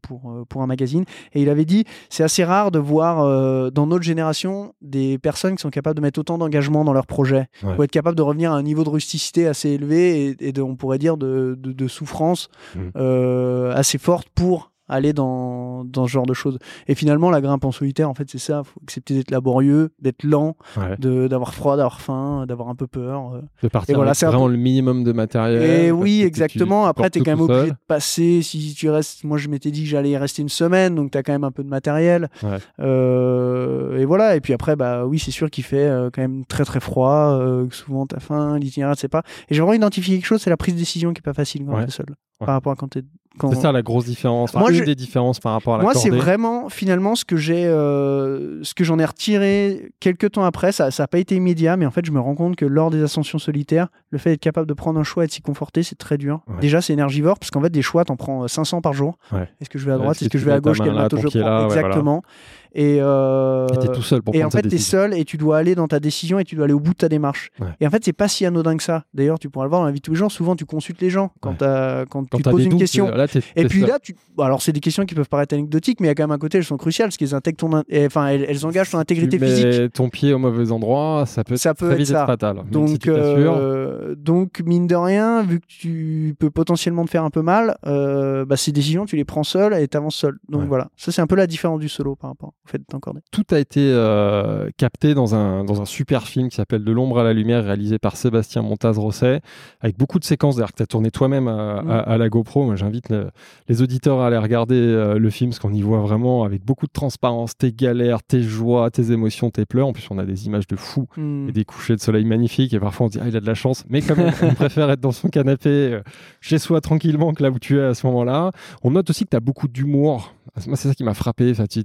pour, euh, pour un magazine. Et il avait dit c'est assez rare de voir euh, dans notre génération des personnes qui sont capables de mettre autant d'engagement dans leur projet, pour être capables de revenir à un niveau de rusticité assez élevé et, de, on pourrait dire, de, de, souffrance mmh. euh, assez forte pour aller dans, dans ce genre de choses. Et finalement, la grimpe en solitaire, en fait, c'est ça. Il faut accepter d'être laborieux, d'être lent, d'avoir froid, d'avoir faim, d'avoir un peu peur. Euh. De partir voilà, c'est vraiment le minimum de matériel. Et oui, exactement. Après, tu es quand même obligé de passer. Si tu restes, moi, je m'étais dit que j'allais y rester une semaine, donc tu as quand même un peu de matériel. Euh, et voilà. Et puis après, bah oui, c'est sûr qu'il fait euh, quand même très très froid. souvent, tu as faim, l'itinéraire, c'est pas. Et j'ai vraiment identifié quelque chose, c'est la prise de décision qui est pas facile quand tu es seul. Par rapport à quand tu es c'est ça la grosse différence. Moi, une des différences par rapport à la Moi, c'est vraiment finalement ce que j'ai, euh, ce que j'en ai retiré quelques temps après. Ça n'a pas été immédiat, mais en fait, je me rends compte que lors des ascensions solitaires, le fait d'être capable de prendre un choix et de s'y conforter, c'est très dur. Déjà, c'est énergivore parce qu'en fait, des choix, t'en prends 500 par jour. Est-ce que je vais à droite Est-ce que, je vais à gauche Quel bateau je prends Exactement. Et, euh... tout seul pour Et en fait, tu es seul et tu dois aller dans ta décision et tu dois aller au bout de ta démarche. Et en fait, c'est pas si anodin que ça. D'ailleurs, tu pourras le voir dans la vie de tous les jours. Souvent, tu consultes les gens quand, quand, tu te poses une question. et puis là, tu... alors c'est des questions qui peuvent paraître anecdotiques, mais il y a quand même un côté, elles sont cruciales parce qu'elles intègrent ton, enfin, elles, engagent ton intégrité tu physique. Ton pied au mauvais endroit, ça peut, ça peut très être, vite être fatal. Donc, euh, donc mine de rien, vu que tu peux potentiellement te faire un peu mal, euh, bah, ces décisions, tu les prends seul et t'avances seul. Donc voilà, ça c'est un peu la différence du solo par rapport fait tout a été euh, capté dans un, dans un super film qui s'appelle De l'ombre à la lumière, réalisé par Sébastien Montaz-Rosset, avec beaucoup de séquences d'ailleurs que tu as tourné toi-même à, la GoPro. Moi, j'invite les auditeurs à aller regarder euh, le film, parce qu'on y voit vraiment avec beaucoup de transparence tes galères, tes joies, tes émotions, tes pleurs. En plus, on a des images de fou mm. et des couchers de soleil magnifiques. Et parfois, on se dit, ah, il a de la chance. Mais quand même, on préfère être dans son canapé euh, chez soi tranquillement que là où tu es à ce moment-là. On note aussi que tu as beaucoup d'humour. Moi, c'est ça qui m'a frappé. Tu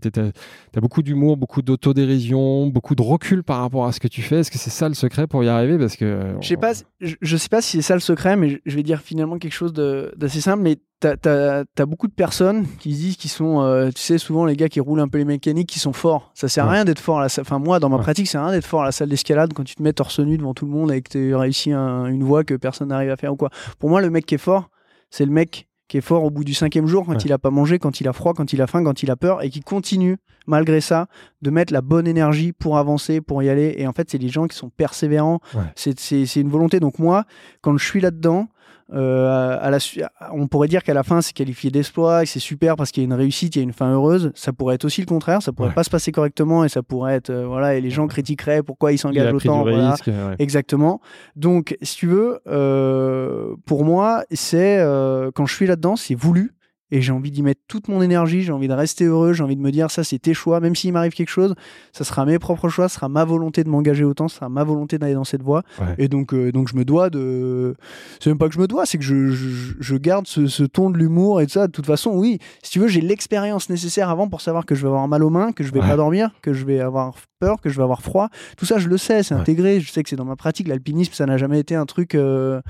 as beaucoup d'humour, beaucoup d'autodérision, beaucoup de recul par rapport à ce que tu fais. Est-ce que c'est ça le secret pour y arriver? Parce que je sais pas, je, sais pas si c'est ça le secret, mais je vais dire finalement quelque chose d'assez simple. Mais tu as, beaucoup de personnes qui se disent qu'ils sont, euh, tu sais, souvent les gars qui roulent un peu les mécaniques, qui sont forts. Ça sert à rien d'être fort à la salle. Enfin, moi, dans ma pratique, c'est rien d'être fort à la salle d'escalade quand tu te mets torse nu devant tout le monde et que tu réussi une voie que personne n'arrive à faire ou quoi. Pour moi, le mec qui est fort, c'est le mec qui est fort au bout du cinquième jour, quand il a pas mangé, quand il a froid, quand il a faim, quand il a peur, et qui continue, malgré ça, de mettre la bonne énergie pour avancer, pour y aller. Et en fait, c'est les gens qui sont persévérants. C'est une volonté. Donc moi, quand je suis là-dedans, euh, à la, on pourrait dire qu'à la fin, c'est qualifié d'exploit, que c'est super parce qu'il y a une réussite, il y a une fin heureuse. Ça pourrait être aussi le contraire, ça pourrait pas se passer correctement et ça pourrait être, euh, voilà, et les gens critiqueraient pourquoi ils s'engagent autant. Exactement. Donc, si tu veux, euh, pour moi, c'est quand je suis là-dedans, c'est voulu et j'ai envie d'y mettre toute mon énergie, j'ai envie de rester heureux, j'ai envie de me dire ça c'est tes choix, même s'il m'arrive quelque chose, ça sera mes propres choix, ce sera ma volonté de m'engager autant, ce sera ma volonté d'aller dans cette voie. Ouais. Et donc, euh, donc je me dois de. C'est même pas que je me dois, c'est que je, je, je garde ce, ce ton de l'humour et tout ça. De toute façon, oui, si tu veux, j'ai l'expérience nécessaire avant pour savoir que je vais avoir mal aux mains, que je vais Ouais. pas dormir, que je vais avoir peur, que je vais avoir froid. Tout ça, je le sais, c'est Ouais. intégré. Je sais que c'est dans ma pratique. L'alpinisme, ça n'a jamais été un truc. euh,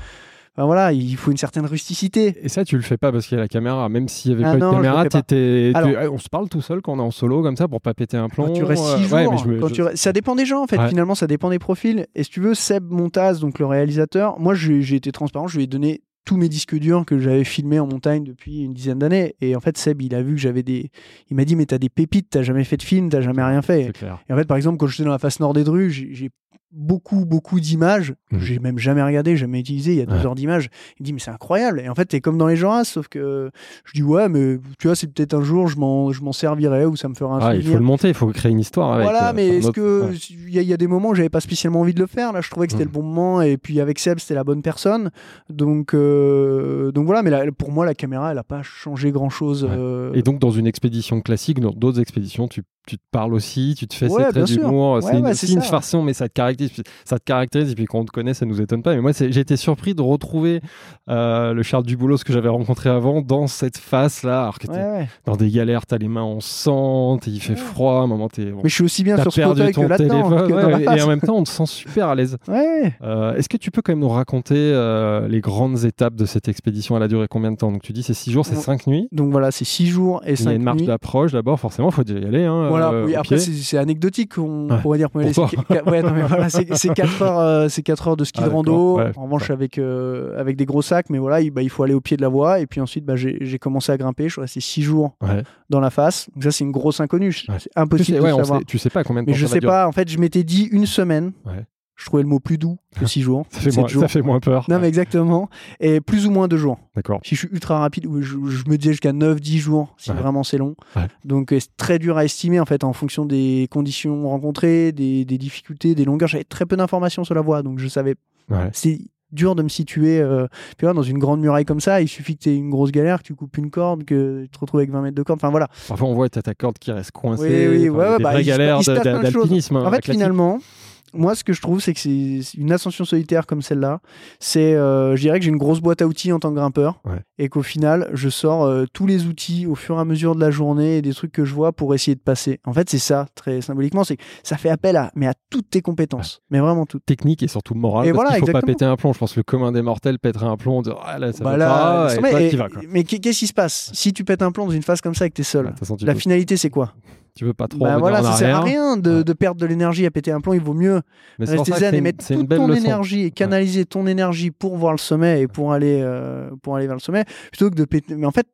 Enfin, voilà, il faut une certaine rusticité. Et ça, tu le fais pas parce qu'il y a la caméra. Même s'il y avait Ah pas non, de caméra, t'étais- Alors- eh, on se parle tout seul quand on est en solo comme ça pour pas péter un plomb. Quand tu restes six jours, ouais, mais je me- quand je- tu restes- ça dépend des gens en fait. Ouais. Finalement, ça dépend des profils. Et si tu veux, Seb Montaz, donc le réalisateur, moi j'ai j'ai été transparent, je lui ai donné tous mes disques durs que j'avais filmés en montagne depuis une dizaine d'années. Et en fait, Seb, il a vu que j'avais des. Il m'a dit, mais t'as des pépites, t'as jamais fait de film, t'as jamais rien fait. Et en fait, par exemple, quand j'étais dans la face nord des Drues, j'ai j'ai beaucoup, beaucoup d'images. Mhm. J'ai même jamais regardé, jamais utilisé. Il y a deux Ouais. heures d'images. Il me dit, mais c'est incroyable. Et en fait, t'es comme dans les Joras, sauf que je dis, ouais, mais tu vois, c'est peut-être un jour, je m'en je m'en servirai ou ça me fera un Ah, il souvenir. faut le monter, il faut créer une histoire avec. Voilà, euh, mais est-ce que ouais. il y, a- il y a des moments où j'avais pas spécialement envie de le faire Là, je trouvais que c'était Mm. le bon moment et puis avec Seb, c'était la bonne personne. Donc, euh, donc voilà. Mais pour moi, la caméra, elle a pas changé grand chose. Ouais. Et donc, dans une expédition classique, dans d'autres expéditions, tu, tu te parles aussi, tu te fais Ouais, ces traits d'humour. Ouais, c'est une, ouais, une façon, mais ça te caractérise. Ça te caractérise, et puis quand on te connaît, ça nous étonne pas. Mais moi, j'ai été surpris de retrouver euh, le Charles Duboulos que j'avais rencontré avant dans cette face-là. Alors que t'es dans des galères, t'as les mains en sang, il fait froid, à un moment, t'es. bon, Mais je suis aussi bien sur ce fauteuil que ton là-dedans. la et en même temps, on te sent super à l'aise. Ouais. Euh, Est-ce que tu peux quand même nous raconter euh, les grandes étapes de cette expédition? Elle a duré combien de temps? Donc tu dis c'est six jours, c'est Ouais. cinq nuits. Donc voilà, c'est six jours et Il y a une marche nuits. d'approche d'abord, forcément, il faut déjà y aller. Hein, Voilà, euh, oui, après c'est anecdotique, on Ouais. pourrait dire. Pour mais c'est qu- ouais, non, mais voilà, c'est c'est quatre heures, euh, c'est quatre heures de ski Ah, de rando. ouais, en revanche, avec euh, avec des gros sacs, mais voilà, il, bah, il faut aller au pied de la voie. Et puis ensuite, bah, j'ai commencé à grimper. Je suis resté six jours Ouais. dans la face. Donc ça, c'est une grosse inconnue. C'est Tu impossible sais, ouais, de savoir. sait- tu sais pas combien de Mais temps je ça va sais pas. En fait, je m'étais dit une semaine. Je trouvais le mot plus doux que six jours. Ça fait, moins, jours. ça fait moins peur. Non, mais exactement. Et plus ou moins deux jours. D'accord. Si je suis ultra rapide, je, je me disais jusqu'à 9-10 jours, si Ouais. vraiment c'est long. Ouais. Donc euh, c'est très dur à estimer en fait en fonction des conditions rencontrées, des, des difficultés, des longueurs. J'avais très peu d'informations sur la voie, donc je savais. Ouais. C'est dur de me situer euh, puis dans une grande muraille comme ça. Il suffit que tu aies une grosse galère, que tu coupes une corde, que tu te retrouves avec 20 mètres de corde. Enfin voilà. Parfois on voit t'as ta corde qui reste coincée. Oui, oui, enfin, ouais, des bah, vraies galères d'alpinisme. En hein, fait, classique. finalement, moi, ce que je trouve, c'est que c'est une ascension solitaire comme celle-là. C'est, euh, je dirais que j'ai une grosse boîte à outils en tant que grimpeur. Ouais. Et qu'au final, je sors euh, tous les outils au fur et à mesure de la journée et des trucs que je vois pour essayer de passer. En fait, c'est ça, très symboliquement. C'est que ça fait appel à, mais à toutes tes compétences. Mais vraiment toutes. Technique et surtout morale. Et parce voilà, qu'il faut pas péter un plomb. Je pense que le commun des mortels pèterait un plomb. On dirait, ah là, ça Bah va là, pas. Et mais, et- qu'est-ce qui se passe? Si tu pètes un plomb dans une phase comme ça et que t'es seul, de tu la finalité, c'est quoi? Tu veux pas trop Bah voilà, en ça sert à rien de, Ouais. de perdre de l'énergie à péter un plomb. Il vaut mieux Mais rester zen et mettre toute ton leçon. énergie et canaliser ton énergie pour voir le sommet et pour aller euh, pour aller vers le sommet plutôt que de péter mais en fait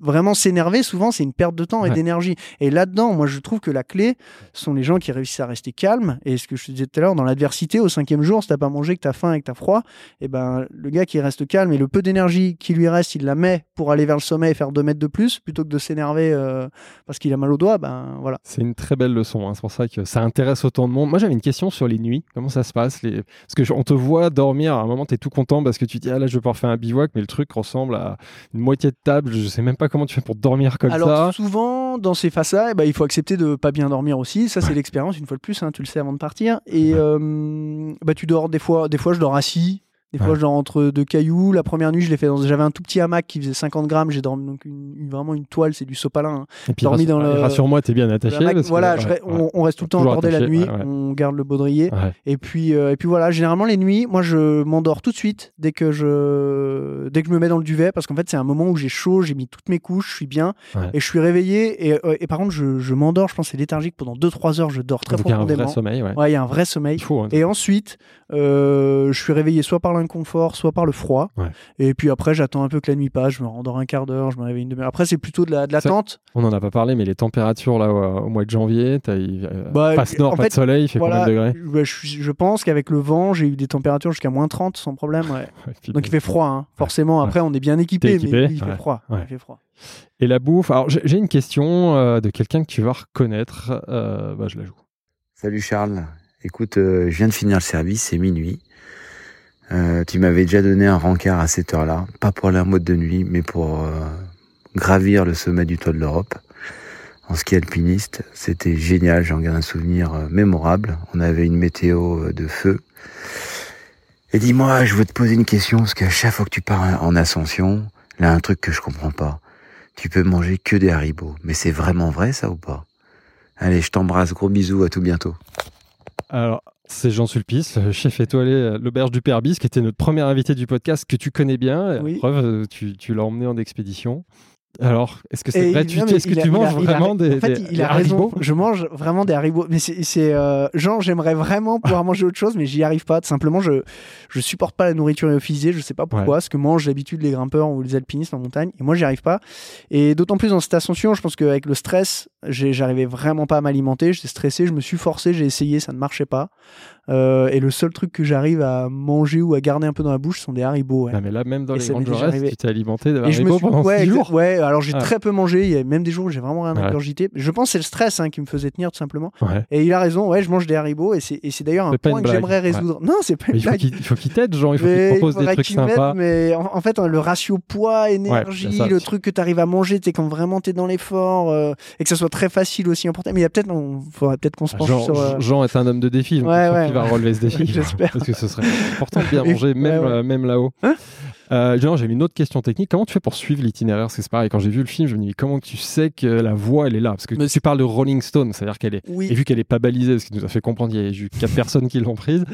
vraiment s'énerver souvent c'est une perte de temps et Ouais. d'énergie et là-dedans moi je trouve que la clé sont les gens qui réussissent à rester calmes et ce que je te disais tout à l'heure dans l'adversité au cinquième jour si t'as pas mangé que t'as faim et que t'as froid et ben le gars qui reste calme et le peu d'énergie qui lui reste il la met pour aller vers le sommet et faire deux mètres de plus plutôt que de s'énerver euh, parce qu'il a mal au doigt ben voilà C'est une très belle leçon. hein. C'est pour ça que ça intéresse autant de monde. Moi, j'avais une question sur les nuits. Comment ça se passe les... Parce que je- on te voit dormir. À un moment, tu es tout content parce que tu te dis, ah là, je vais pouvoir faire un bivouac, mais le truc ressemble à une moitié de table. Je sais même pas comment tu fais pour dormir comme Alors ça. souvent dans ces phases-là, eh ben, il faut accepter de pas bien dormir aussi. Ça c'est l'expérience une fois de plus. hein, tu le sais avant de partir. Et euh, bah, tu dors des fois. Des fois je dors assis. Des fois Ouais. je dors entre deux cailloux. La première nuit je l'ai fait. dans- J'avais un tout petit hamac qui faisait 50 grammes. J'ai dormi donc une, vraiment une toile. C'est du sopalin. hein. Et puis, dormi rassure- dans le- rassure-moi, tu es bien attaché. Hamac, que- voilà, je ouais. on, on reste tout le temps accordé la nuit. ouais. On garde le baudrier. Et puis, euh, et puis voilà, généralement les nuits, moi je m'endors tout de suite dès que je, dès que je me mets dans le duvet, parce qu'en fait c'est un moment où j'ai chaud, j'ai mis toutes mes couches, je suis bien, et je suis réveillé. Et, euh, et par contre, je, je m'endors, je pense c'est léthargique pendant 2-3 heures, je dors très Donc, il y a un profondément. vrai sommeil. Ouais. Il y a un vrai sommeil. Hein. Et ensuite, euh, je suis réveillé soit par l'inconfort, soit par le froid. Ouais. Et puis après, j'attends un peu que la nuit passe, je me rendors un quart d'heure, je me réveille une demi-heure. Après, c'est plutôt de la- de l'attente. On n'en a pas parlé, mais les températures là au, au mois de janvier, t'as euh, Bah, face nord, pas fait, de soleil, il fait voilà, combien de degrés? je, je- je pense qu'avec le vent, j'ai eu des températures jusqu'à moins 30 sans problème. ouais. Ouais, puis- Donc il fait froid, hein. forcément. Ouais. Après, on est bien équipé, mais il fait froid. Ouais. Il fait froid. Et la bouffe? Alors j'ai j'ai une question euh, de quelqu'un que tu vas reconnaître. Euh, bah, je la joue. Salut Charles. Écoute, euh, je viens de finir le service, c'est minuit. Euh, tu m'avais déjà donné un rencard à cette heure-là, pas pour en mode de nuit, mais pour euh, gravir le sommet du toit de l'Europe en ski alpiniste. C'était génial, j'en garde un souvenir euh, mémorable. On avait une météo euh, de feu. Et dis-moi, je veux te poser une question, parce qu'à chaque fois que tu pars en ascension, là, un truc que je comprends pas. Tu peux manger que des haribots. Mais c'est vraiment vrai, ça, ou pas? Allez, je t'embrasse, gros bisous, à tout bientôt. Alors, c'est Jean Sulpice, chef étoilé à l'auberge du Père Bis, qui était notre premier invité du podcast que tu connais bien. Oui. Preuve, euh, tu, tu l'as emmené en expédition. Alors, est-ce que c'est vrai tu, Est-ce que a- tu a- manges il a- vraiment des, En fait, des- il des a raison. Je mange vraiment des haribots. Mais c'est, euh, Jean, j'aimerais vraiment pouvoir manger autre chose, mais j'y arrive pas. Simplement, je je supporte pas la nourriture lyophilisée. Je sais pas pourquoi. Ce que mangent d'habitude les grimpeurs ou les alpinistes en montagne. Et moi, j'y arrive pas. Et d'autant plus dans cette ascension, je pense qu'avec le stress, j'arrivais vraiment pas à m'alimenter. J'étais stressé. Je me suis forcé. J'ai essayé. Ça ne marchait pas. Euh, et le seul truc que j'arrive à manger ou à garder un peu dans la bouche sont des haribots. ouais. Non, mais là, même dans Et les grandes tu t'es alimenté de Et je me haribots suis pendant ouais, jours. ouais, alors j'ai Ah. très peu mangé, il y a même des jours où j'ai vraiment rien Ouais. ingurgité. Je pense que c'est le stress hein, qui me faisait tenir tout simplement. Ouais. Et il a raison, ouais, je mange des haribots et c'est d'ailleurs un point que j'aimerais ouais. résoudre. Non, c'est pas Mais une il faut blague. qu'il il faut qu'il t'aide, Jean. Il faut qu'il Mais te propose des trucs sympas. mais en, en fait, hein, le ratio poids, énergie, le truc que tu arrives à manger, tu quand vraiment tu es dans l'effort euh, et que ça soit très facile aussi emporter. Mais il y a peut-être, on faudrait peut-être qu'on se penche Jean, sur. euh, Jean est un homme de défi, donc Ouais, ouais, qu'il va relever ce défi. J'espère. Parce que ce serait important de bien manger, même, euh, même là-haut. Hein Euh, Jean, j'ai une autre question technique. Comment tu fais pour suivre l'itinéraire? Parce que c'est pareil, quand j'ai vu le film, je me dis, comment tu sais que la voie, elle est là? Parce que Mais tu parles de Rolling Stone, c'est-à-dire qu'elle est. Oui. Et vu qu'elle est pas balisée, ce qui nous a fait comprendre qu'il y a eu quatre personnes qui l'ont prise,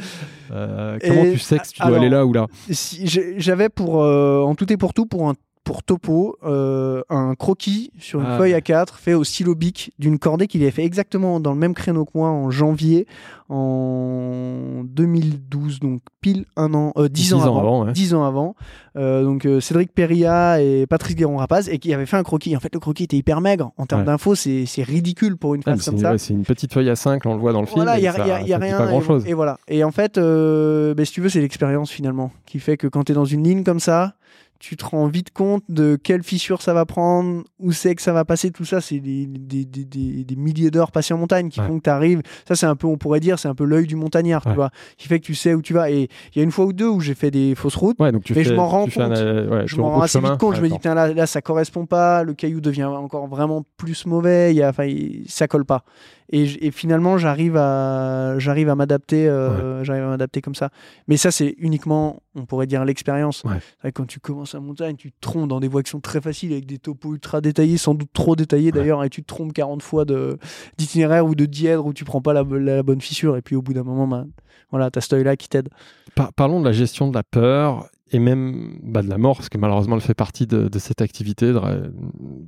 euh, comment Et- tu sais que tu dois alors, aller là ou là? Si- J'avais pour, euh, en tout et pour tout, pour un pour Topo, euh, un croquis sur une Ah. feuille A4 fait au stylo bic d'une cordée qu'il avait fait exactement dans le même créneau que moi en janvier en 2012, donc pile un an, euh, 10, ans, avant. ouais. 10 ans avant. Euh, donc euh, Cédric Perria et Patrice Guéron-Rapaz et qui avait fait un croquis. En fait, le croquis était hyper maigre. En termes Ouais. d'infos, c'est c'est ridicule pour une Ah, c'est comme une, ça. ouais, c'est une petite feuille à 5, là, on le voit dans le film. Voilà, il y a, ça- y a- y rien. pas et- grand-chose. Et, voilà. Et en fait, ben, si tu veux, c'est l'expérience finalement qui fait que quand tu es dans une ligne comme ça, tu te rends vite compte de quelle fissure ça va prendre, où c'est que ça va passer. Tout ça, c'est des, des, des, des- des milliers d'heures passées en montagne qui Ouais. font que tu arrives. Ça, c'est un peu, on pourrait dire, c'est un peu l'œil du montagnard, Ouais. tu vois, qui fait que tu sais où tu vas. Et il y a une fois ou deux où j'ai fait des fausses routes. Ouais, donc tu Mais fais, je m'en rends un, compte. euh, Je m'en rends assez chemin. vite compte. Je me dis, là, là, ça correspond pas. Le caillou devient encore vraiment plus mauvais. Y a, ça colle pas. Et, finalement, j'arrive à, j'arrive à m'adapter. euh, J'arrive à m'adapter comme ça. Mais ça, c'est uniquement, on pourrait dire, l'expérience. Quand tu commences à montagne, tu te trompes dans des voies qui sont très faciles avec des topos ultra détaillés, sans doute trop détaillés d'ailleurs, et tu te trompes 40 fois de, d'itinéraire ou de dièdre où tu prends pas la, la bonne fissure. Et puis au bout d'un moment, ben, voilà, t'as cet œil-là qui t'aide. Par- parlons de la gestion de la peur et même bah, de la mort, parce que malheureusement, elle fait partie de, de cette activité. de-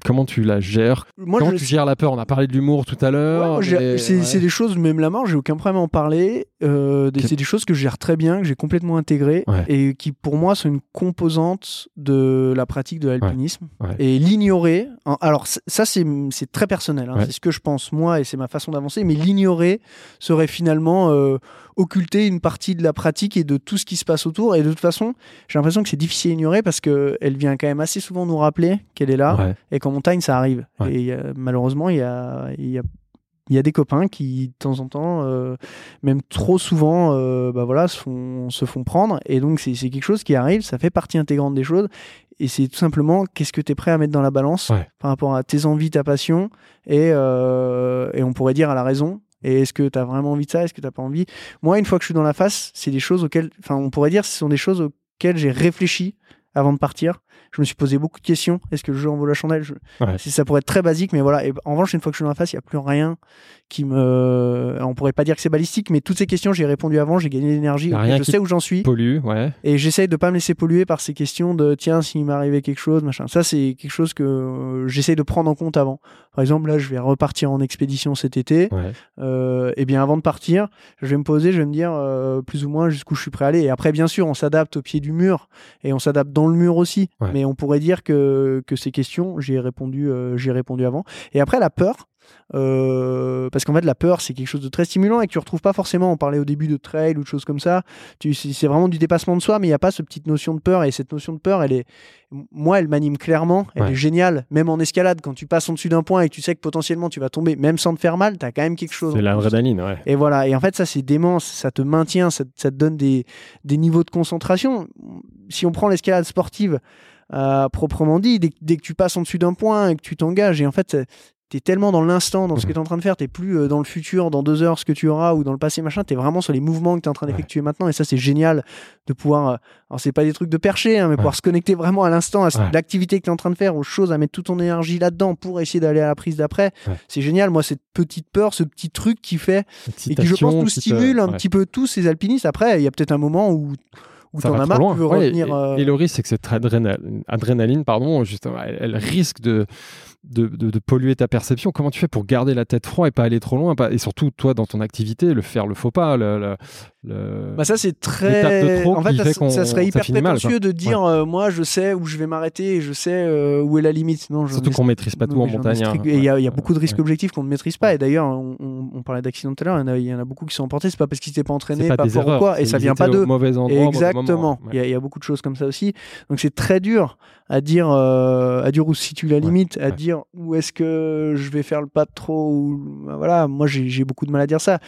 comment tu la gères? Moi, Comment je- tu gères la peur? On a parlé de l'humour tout à l'heure. mais- c'est ouais. des choses, même la mort, j'ai aucun problème à en parler. Euh, C'est des choses que je gère très bien, que j'ai complètement intégrées Ouais. et qui, pour moi, sont une composante de la pratique de l'alpinisme. Et l'ignorer, en- alors ça, c'est très personnel, hein, c'est ce que je pense moi et c'est ma façon d'avancer, mais l'ignorer serait finalement euh, occulter une partie de la pratique et de tout ce qui se passe autour. Et de toute façon, j'ai l'impression que c'est difficile à ignorer parce qu'elle vient quand même assez souvent nous rappeler qu'elle est là Ouais. et qu'en montagne ça arrive. Ouais. Et euh, malheureusement, il y a, il y, a, il y a des copains qui, de temps en temps, euh, même trop souvent, euh, bah voilà, se font, se font prendre. Et donc, c'est c'est quelque chose qui arrive, ça fait partie intégrante des choses. Et c'est tout simplement qu'est-ce que tu es prêt à mettre dans la balance Ouais. par rapport à tes envies, ta passion, et, euh, et on pourrait dire à la raison. Et est-ce que tu as vraiment envie de ça? Est-ce que tu pas envie? Moi, une fois que je suis dans la face, c'est des choses auxquelles, enfin, on pourrait dire, ce sont des choses auxquelles j'ai réfléchi avant de partir. Je me suis posé beaucoup de questions. Est-ce que le jeu en vaut la chandelle? Je- Ouais. si ça pourrait être très basique, mais voilà. Et en revanche, une fois que je suis dans la face, il n'y a plus rien qui me. Alors, on pourrait pas dire que c'est balistique, mais toutes ces questions, j'ai répondu avant, j'ai gagné de l'énergie, je sais où j'en suis. Pollue, ouais. Et j'essaye de pas me laisser polluer par ces questions de tiens, s'il m'arrivait quelque chose, machin. Ça, c'est quelque chose que euh, j'essaye de prendre en compte avant. Par exemple, là, je vais repartir en expédition cet été. ouais. Euh, et bien, avant de partir, je vais me poser, je vais me dire euh, plus ou moins jusqu'où je suis prêt à aller. Et après, bien sûr, on s'adapte au pied du mur et on s'adapte dans le mur aussi. Ouais. Mais on pourrait dire que, que ces questions, j'y ai répondu, euh, j'y ai répondu avant. Et après, la peur. Euh, parce qu'en fait, la peur, c'est quelque chose de très stimulant et que tu retrouves pas forcément. On parlait au début de trail ou de choses comme ça. C'est vraiment du dépassement de soi, mais il n'y a pas cette petite notion de peur. Et cette notion de peur, elle est, moi, elle m'anime clairement. Elle Ouais. est géniale. Même en escalade, quand tu passes en dessus d'un point et que tu sais que potentiellement tu vas tomber, même sans te faire mal, tu as quand même quelque chose. C'est l'adrénaline, ouais. Et voilà, et en fait, ça, c'est démence, ça te maintient, ça, ça te donne des, des niveaux de concentration. Si on prend l'escalade sportive, à proprement dit. Dès, dès que tu passes en dessus d'un point et que tu t'engages, et en fait, t'es tellement dans l'instant, dans ce que Mhm. tu es en train de faire, t'es plus euh, dans le futur, dans deux heures, ce que tu auras, ou dans le passé, machin, t'es vraiment sur les mouvements que tu es en train Ouais. d'effectuer maintenant, et ça, c'est génial de pouvoir, euh, alors c'est pas des trucs de percher, hein, mais pouvoir se connecter vraiment à l'instant, à Ouais. l'activité que tu es en train de faire, aux choses, à mettre toute ton énergie là-dedans pour essayer d'aller à la prise d'après. C'est génial, moi, cette petite peur, ce petit truc qui fait, et qui, je pense, nous Excitation, stimule un petit peu tous ces alpinistes. Après, il y a peut-être un moment où, où t'en as marre, tu veux Ouais, revenir. et, euh, et le risque, c'est que cette adrénaline, adrénaline pardon, justement, elle, elle risque de, de, polluer ta perception. Comment tu fais pour garder la tête froide et pas aller trop loin Et surtout, toi, dans ton activité, le faire le faux pas. Le- le- Bah ça c'est très de trop en fait ça, serait ça hyper mal, de dire euh, moi je sais où je vais m'arrêter et je sais euh, où est la limite non surtout qu'on maîtrise pas tout en montagne. hein. il y a, y beaucoup de risques Ouais. objectifs qu'on ne maîtrise pas et d'ailleurs on, on- on parlait d'accidents tout à l'heure il y en a- il y en a beaucoup qui sont emportés c'est pas parce qu'ils s'étaient pas entraînés pas, pas fort ou quoi et ça vient pas d'eux. Exactement. Il y, a- il y a beaucoup de choses comme ça aussi. Donc c'est très dur à dire, euh, à dire où se situe la limite, à dire où est-ce que je vais faire le pas de trop. Ou, bah voilà, moi j'ai beaucoup de mal à dire ça.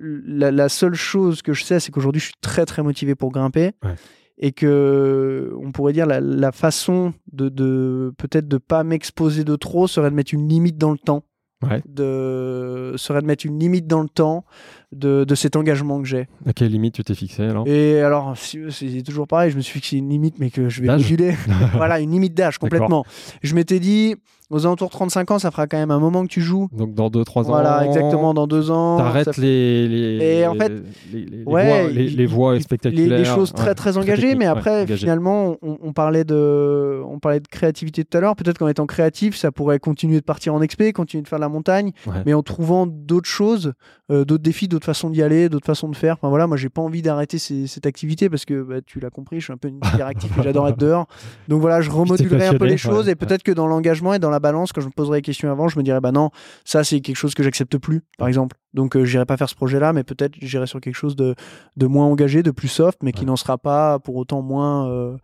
La, la seule chose que je sais, c'est qu'aujourd'hui je suis très très motivé pour grimper. Ouais. Et que on pourrait dire la, la façon de, de peut-être de pas m'exposer de trop serait de mettre une limite dans le temps. Ouais. De, serait de mettre une limite dans le temps de, de cet engagement que j'ai. À quelle limite tu t'es fixé alors? Et alors, c'est toujours pareil, je me suis fixé une limite, mais que je vais moduler. voilà, une limite d'âge, complètement. Je m'étais dit, aux alentours de 35 ans, ça fera quand même un moment que tu joues. Donc dans 2-3 ans. Voilà, exactement, dans deux ans. T'arrêtes ça- les, les, Et en fait, les, les, les ouais, il- spectaculaires. les, les choses très ouais, très engagées, mais après finalement on, on parlait de on parlait de créativité tout à l'heure. Peut-être qu'en étant créatif, ça pourrait continuer de partir en expé, continuer de faire de la montagne, mais en trouvant d'autres choses, euh, d'autres défis, d'autres façons d'y aller, d'autres façons de faire. Enfin voilà, moi j'ai pas envie d'arrêter ces- cette activité parce que bah, tu l'as compris, je suis un peu une hyperactif et j'adore être dehors. Donc voilà, je remodulerai un peu les choses et peut-être que dans l'engagement et dans la balance, quand je me poserai les questions avant, je me dirais bah non, ça c'est quelque chose que j'accepte plus, par exemple. Donc euh, j'irai pas faire ce projet-là, mais peut-être j'irai sur quelque chose de, de moins engagé, de plus soft, mais qui Ouais. n'en sera pas pour autant moins. euh,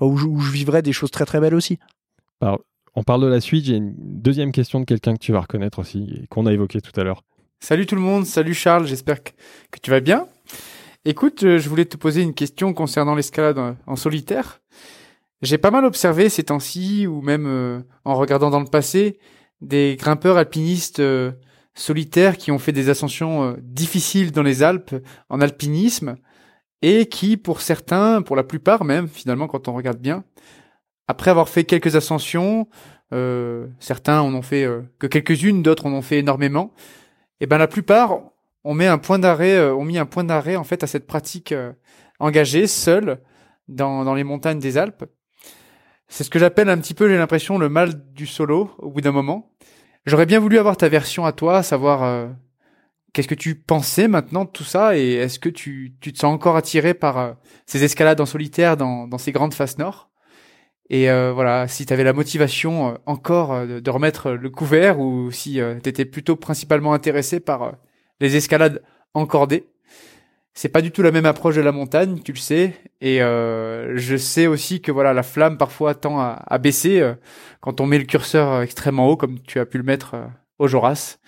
Enfin, où, je- où je vivrai des choses très très belles aussi. On parle de la suite. J'ai une deuxième question de quelqu'un que tu vas reconnaître aussi et qu'on a évoqué tout à l'heure. Salut tout le monde, salut Charles, j'espère que, que tu vas bien. Écoute, euh, je voulais te poser une question concernant l'escalade en, en solitaire. J'ai pas mal observé ces temps-ci, ou même euh, en regardant dans le passé, des grimpeurs alpinistes euh, solitaires qui ont fait des ascensions euh, difficiles dans les Alpes en alpinisme, et qui, pour certains, pour la plupart même, finalement, quand on regarde bien, après avoir fait quelques ascensions, euh, certains en ont fait que quelques-unes, d'autres en ont fait énormément, et ben la plupart on met un point d'arrêt, ont mis un point d'arrêt en fait à cette pratique engagée seule dans, dans les montagnes des Alpes. C'est ce que j'appelle un petit peu, j'ai l'impression, le mal du solo au bout d'un moment. J'aurais bien voulu avoir ta version à toi, savoir euh, qu'est-ce que tu pensais maintenant de tout ça et est-ce que tu, te sens encore attiré par euh, ces escalades en solitaire dans, ces grandes faces nord? Et euh, voilà, si tu avais la motivation encore de, remettre le couvert ou si tu étais plutôt principalement intéressé par les escalades encordées. C'est pas du tout la même approche de la montagne, tu le sais, et euh, je sais aussi que voilà la flamme parfois tend à, baisser euh, quand on met le curseur euh, extrêmement haut, comme tu as pu le mettre au Joras.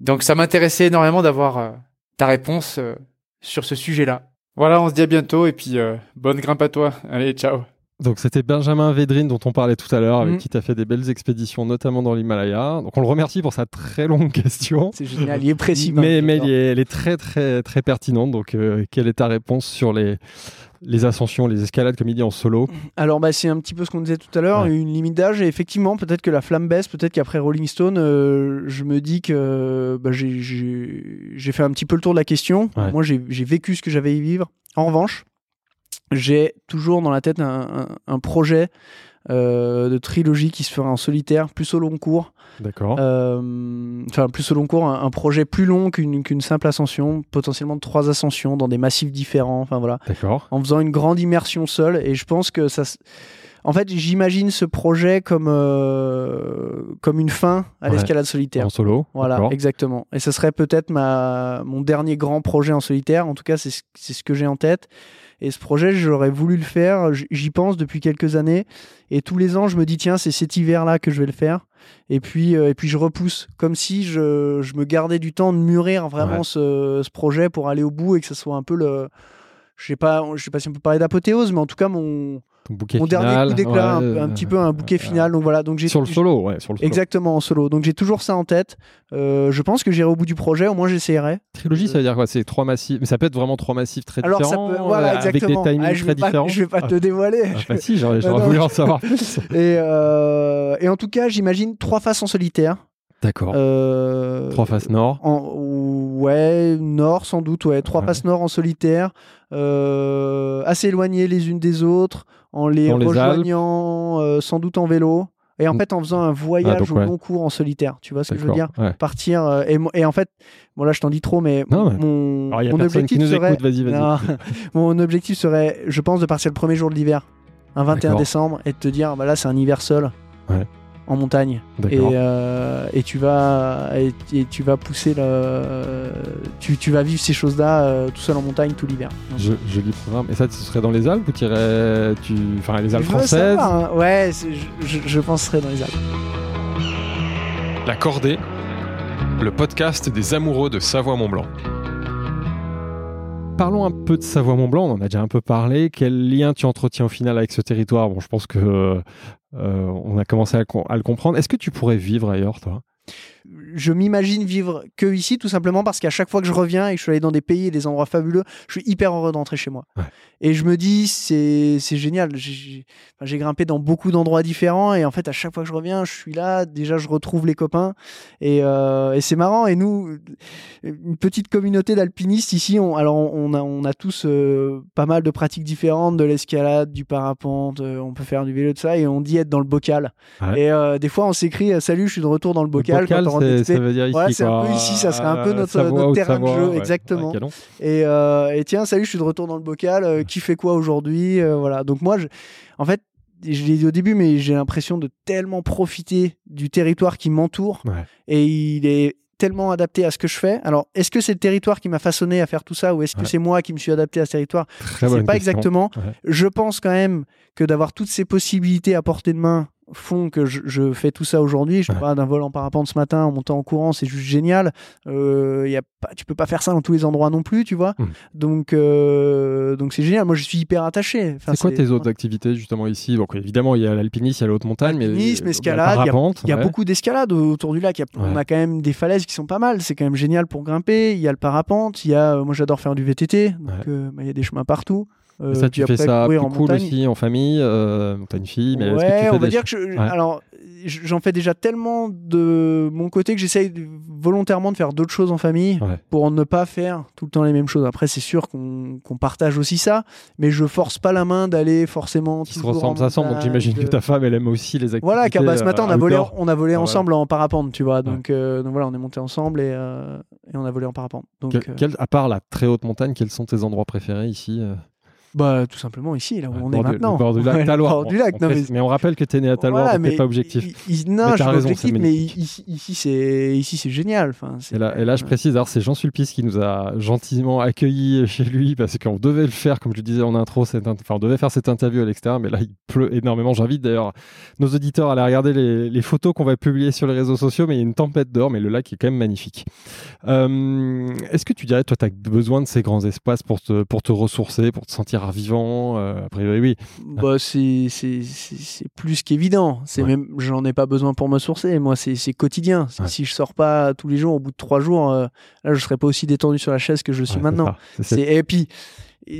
Donc ça m'intéressait énormément d'avoir ta réponse sur ce sujet-là. Voilà, on se dit à bientôt et puis bonne grimpe à toi. Allez, ciao. Donc c'était Benjamin Védrine dont on parlait tout à l'heure, avec Mhm. qui tu as fait des belles expéditions, notamment dans l'Himalaya. Donc on le remercie pour sa très longue question. C'est génial, il est précis. mais mais elle est, elle est très très très pertinente. Donc euh, quelle est ta réponse sur les, les ascensions, les escalades comme il dit en solo? Alors bah, c'est un petit peu ce qu'on disait tout à l'heure, Ouais. une limite d'âge et effectivement peut-être que la flamme baisse, peut-être qu'après Rolling Stone, euh, je me dis que bah, j'ai- fait un petit peu le tour de la question. Ouais. Moi j'ai j'ai vécu ce que j'avais à y vivre. En revanche, j'ai toujours dans la tête un, un- un projet euh, de trilogie qui se fera en solitaire, plus au long cours. D'accord. Euh, enfin plus au long cours, un, un projet plus long qu'une simple ascension, potentiellement de trois ascensions dans des massifs différents. Enfin voilà D'accord. en faisant une grande immersion seule. Et je pense que ça. En fait, j'imagine ce projet comme, euh, comme une fin à Ouais. l'escalade solitaire. En solo. Voilà, exactement. Et ce serait peut-être ma mon dernier grand projet en solitaire. En tout cas, c'est ce, c'est ce que j'ai en tête. Et ce projet, j'aurais voulu le faire. J'y pense depuis quelques années. Et tous les ans, je me dis, tiens, c'est cet hiver-là que je vais le faire. Et puis, euh, et puis je repousse. Comme si je, je me gardais du temps de mûrir vraiment Ouais. ce, ce projet pour aller au bout et que ce soit un peu le. Je sais pas, je sais pas si on peut parler d'apothéose, mais en tout cas, mon, bouquet mon dernier final, coup d'éclat, ouais, un, un petit peu un bouquet euh, final. Donc voilà, donc j'ai Sur le solo, ouais, sur le solo. Exactement en solo. Donc j'ai toujours ça en tête. Euh, je pense que j'irai au bout du projet. Au moins j'essayerai. Trilogie, ça veut dire quoi? C'est trois massifs. Mais ça peut être vraiment trois massifs très Alors ça différents, peut, voilà, euh, avec des timings Ah, je vais très pas, différents. je vais pas te dévoiler. Ah, bah si, j'aurais voulu en savoir plus. Et, euh, et en tout cas, j'imagine trois faces en solitaire. D'accord. Euh, Trois faces nord. En, ouais, nord sans doute, ouais. Trois Ouais. faces nord en solitaire, euh, assez éloignées les unes des autres, en les Dans les rejoignant euh, sans doute en vélo. Et en Mm. fait, en faisant un voyage Ah, donc, au long cours en solitaire. Tu vois ce que je veux dire? Ouais. Partir. euh, et, en fait, bon là, je t'en dis trop, mais Non, mon, Alors, objectif nous serait. écoute. Non. mon objectif serait, je pense, de partir le premier jour de l'hiver, un 21 D'accord. décembre, et de te dire, bah là, c'est un hiver seul. Ouais. En montagne et, euh, et tu vas et, et tu vas pousser le tu, tu vas vivre ces choses là tout seul en montagne tout l'hiver Donc, Je, joli programme. Et ça, ce serait dans les Alpes ou tu irais. Tu... Enfin, les Alpes je françaises savoir, hein. ouais je, je, je penserais dans les Alpes La Cordée, le podcast des amoureux de Savoie-Mont-Blanc. Parlons un peu de Savoie-Mont-Blanc, on en a déjà un peu parlé. Quel lien tu entretiens au final avec ce territoire? Bon, je pense que euh, on a commencé à, com- à le comprendre. Est-ce que tu pourrais vivre ailleurs, toi? Je m'imagine vivre que ici tout simplement parce qu'à chaque fois que je reviens et que je suis allé dans des pays et des endroits fabuleux je suis hyper heureux de rentrer chez moi. Ouais. et je me dis c'est génial. J'ai enfin, grimpé dans beaucoup d'endroits différents et en fait à chaque fois que je reviens je suis là. Déjà je retrouve les copains et, euh, et c'est marrant. Et nous une petite communauté d'alpinistes ici on, alors on a, on a tous euh, pas mal de pratiques différentes de l'escalade du parapente euh, on peut faire du vélo de ça. Et on dit être dans le bocal. Ouais. et euh, des fois on s'écrit salut je suis de retour dans le bocal, Le bocal, quand on ça veut dire ici. Voilà, c'est un peu ici, ça serait un peu notre- terrain de jeu, ouais. exactement. Ouais, canon. Et, euh, et tiens, salut, je suis de retour dans le bocal. euh, qui fait quoi aujourd'hui Euh, Voilà. Donc moi, je, en fait, je l'ai dit au début, mais j'ai l'impression de tellement profiter du territoire qui m'entoure. Ouais. Et il est tellement adapté à ce que je fais. Alors, est-ce que c'est le territoire qui m'a façonné à faire tout ça ou est-ce que Ouais. c'est moi qui me suis adapté à ce territoire? Je sais bonne pas question. exactement. Ouais. Je pense quand même que d'avoir toutes ces possibilités à portée de main font que je, je fais tout ça aujourd'hui. Je Ouais. parle d'un vol en parapente ce matin en montant en courant, c'est juste génial. Euh, y a pas, tu peux pas faire ça dans tous les endroits non plus, tu vois. Mm. Donc euh, donc c'est génial. Moi, je suis hyper attaché. Enfin, C'est quoi tes autres activités justement ici? Donc évidemment, il y a l'alpinisme, il y a la haute montagne, mais euh, escalade, Il y a beaucoup d'escalade autour du lac. Y a- On a quand même des falaises qui sont pas mal. C'est quand même génial pour grimper. Il y a le parapente. Il y a, euh, moi, j'adore faire du VTT. Donc, Ouais. euh, bah, il y a des chemins partout. Euh, ça, tu fais après, ça plus en cool montagne. aussi en famille, euh, montagne fille, mais est-ce que tu ouais, fais on va des dire que je, Ouais. alors j'en fais déjà tellement de mon côté que j'essaye volontairement de faire d'autres choses en famille Ouais. pour ne pas faire tout le temps les mêmes choses. Après, c'est sûr qu'on qu'on partage aussi ça, mais je force pas la main d'aller forcément. qui se ressemblent, ça semble. Donc j'imagine que ta femme, elle aime aussi les activités. Voilà, car bah, ce matin, on a euh, volé, outdoor. on a volé Ah, ensemble en parapente, tu vois. Donc, euh, donc voilà, on est monté ensemble et, et on a volé en parapente. Donc, quel- à part la très haute montagne, quels sont tes endroits préférés ici bah, tout simplement ici, là où on est maintenant. le bord du lac Ouais, le Taloir. bord du lac, non, mais on rappelle que tu es né à Taloir, Voilà, donc t'es pas objectif. i- i- Mais non, je suis pas raison, objectif, mais ici, ici c'est génial. Enfin, Et là, et là, je précise, alors c'est Jean Sulpice qui nous a gentiment accueillis chez lui parce qu'on devait le faire, comme je le disais en intro, cette enfin, on devait faire cette interview à l'extérieur, mais là il pleut énormément. J'invite d'ailleurs nos auditeurs à aller regarder les, les photos qu'on va publier sur les réseaux sociaux, mais il y a une tempête dehors, mais le lac est quand même magnifique. Euh, Est-ce que tu dirais, toi, tu as besoin de ces grands espaces pour te, pour te ressourcer, pour te sentir vivant euh, A priori, oui. Bah, c'est plus qu'évident. C'est Ouais. même, j'en ai pas besoin pour me sourcer. Moi, c'est quotidien. Ouais. Si je sors pas tous les jours, au bout de trois jours, euh, là, je serais pas aussi détendu sur la chaise que je suis maintenant. ça. C'est puis, et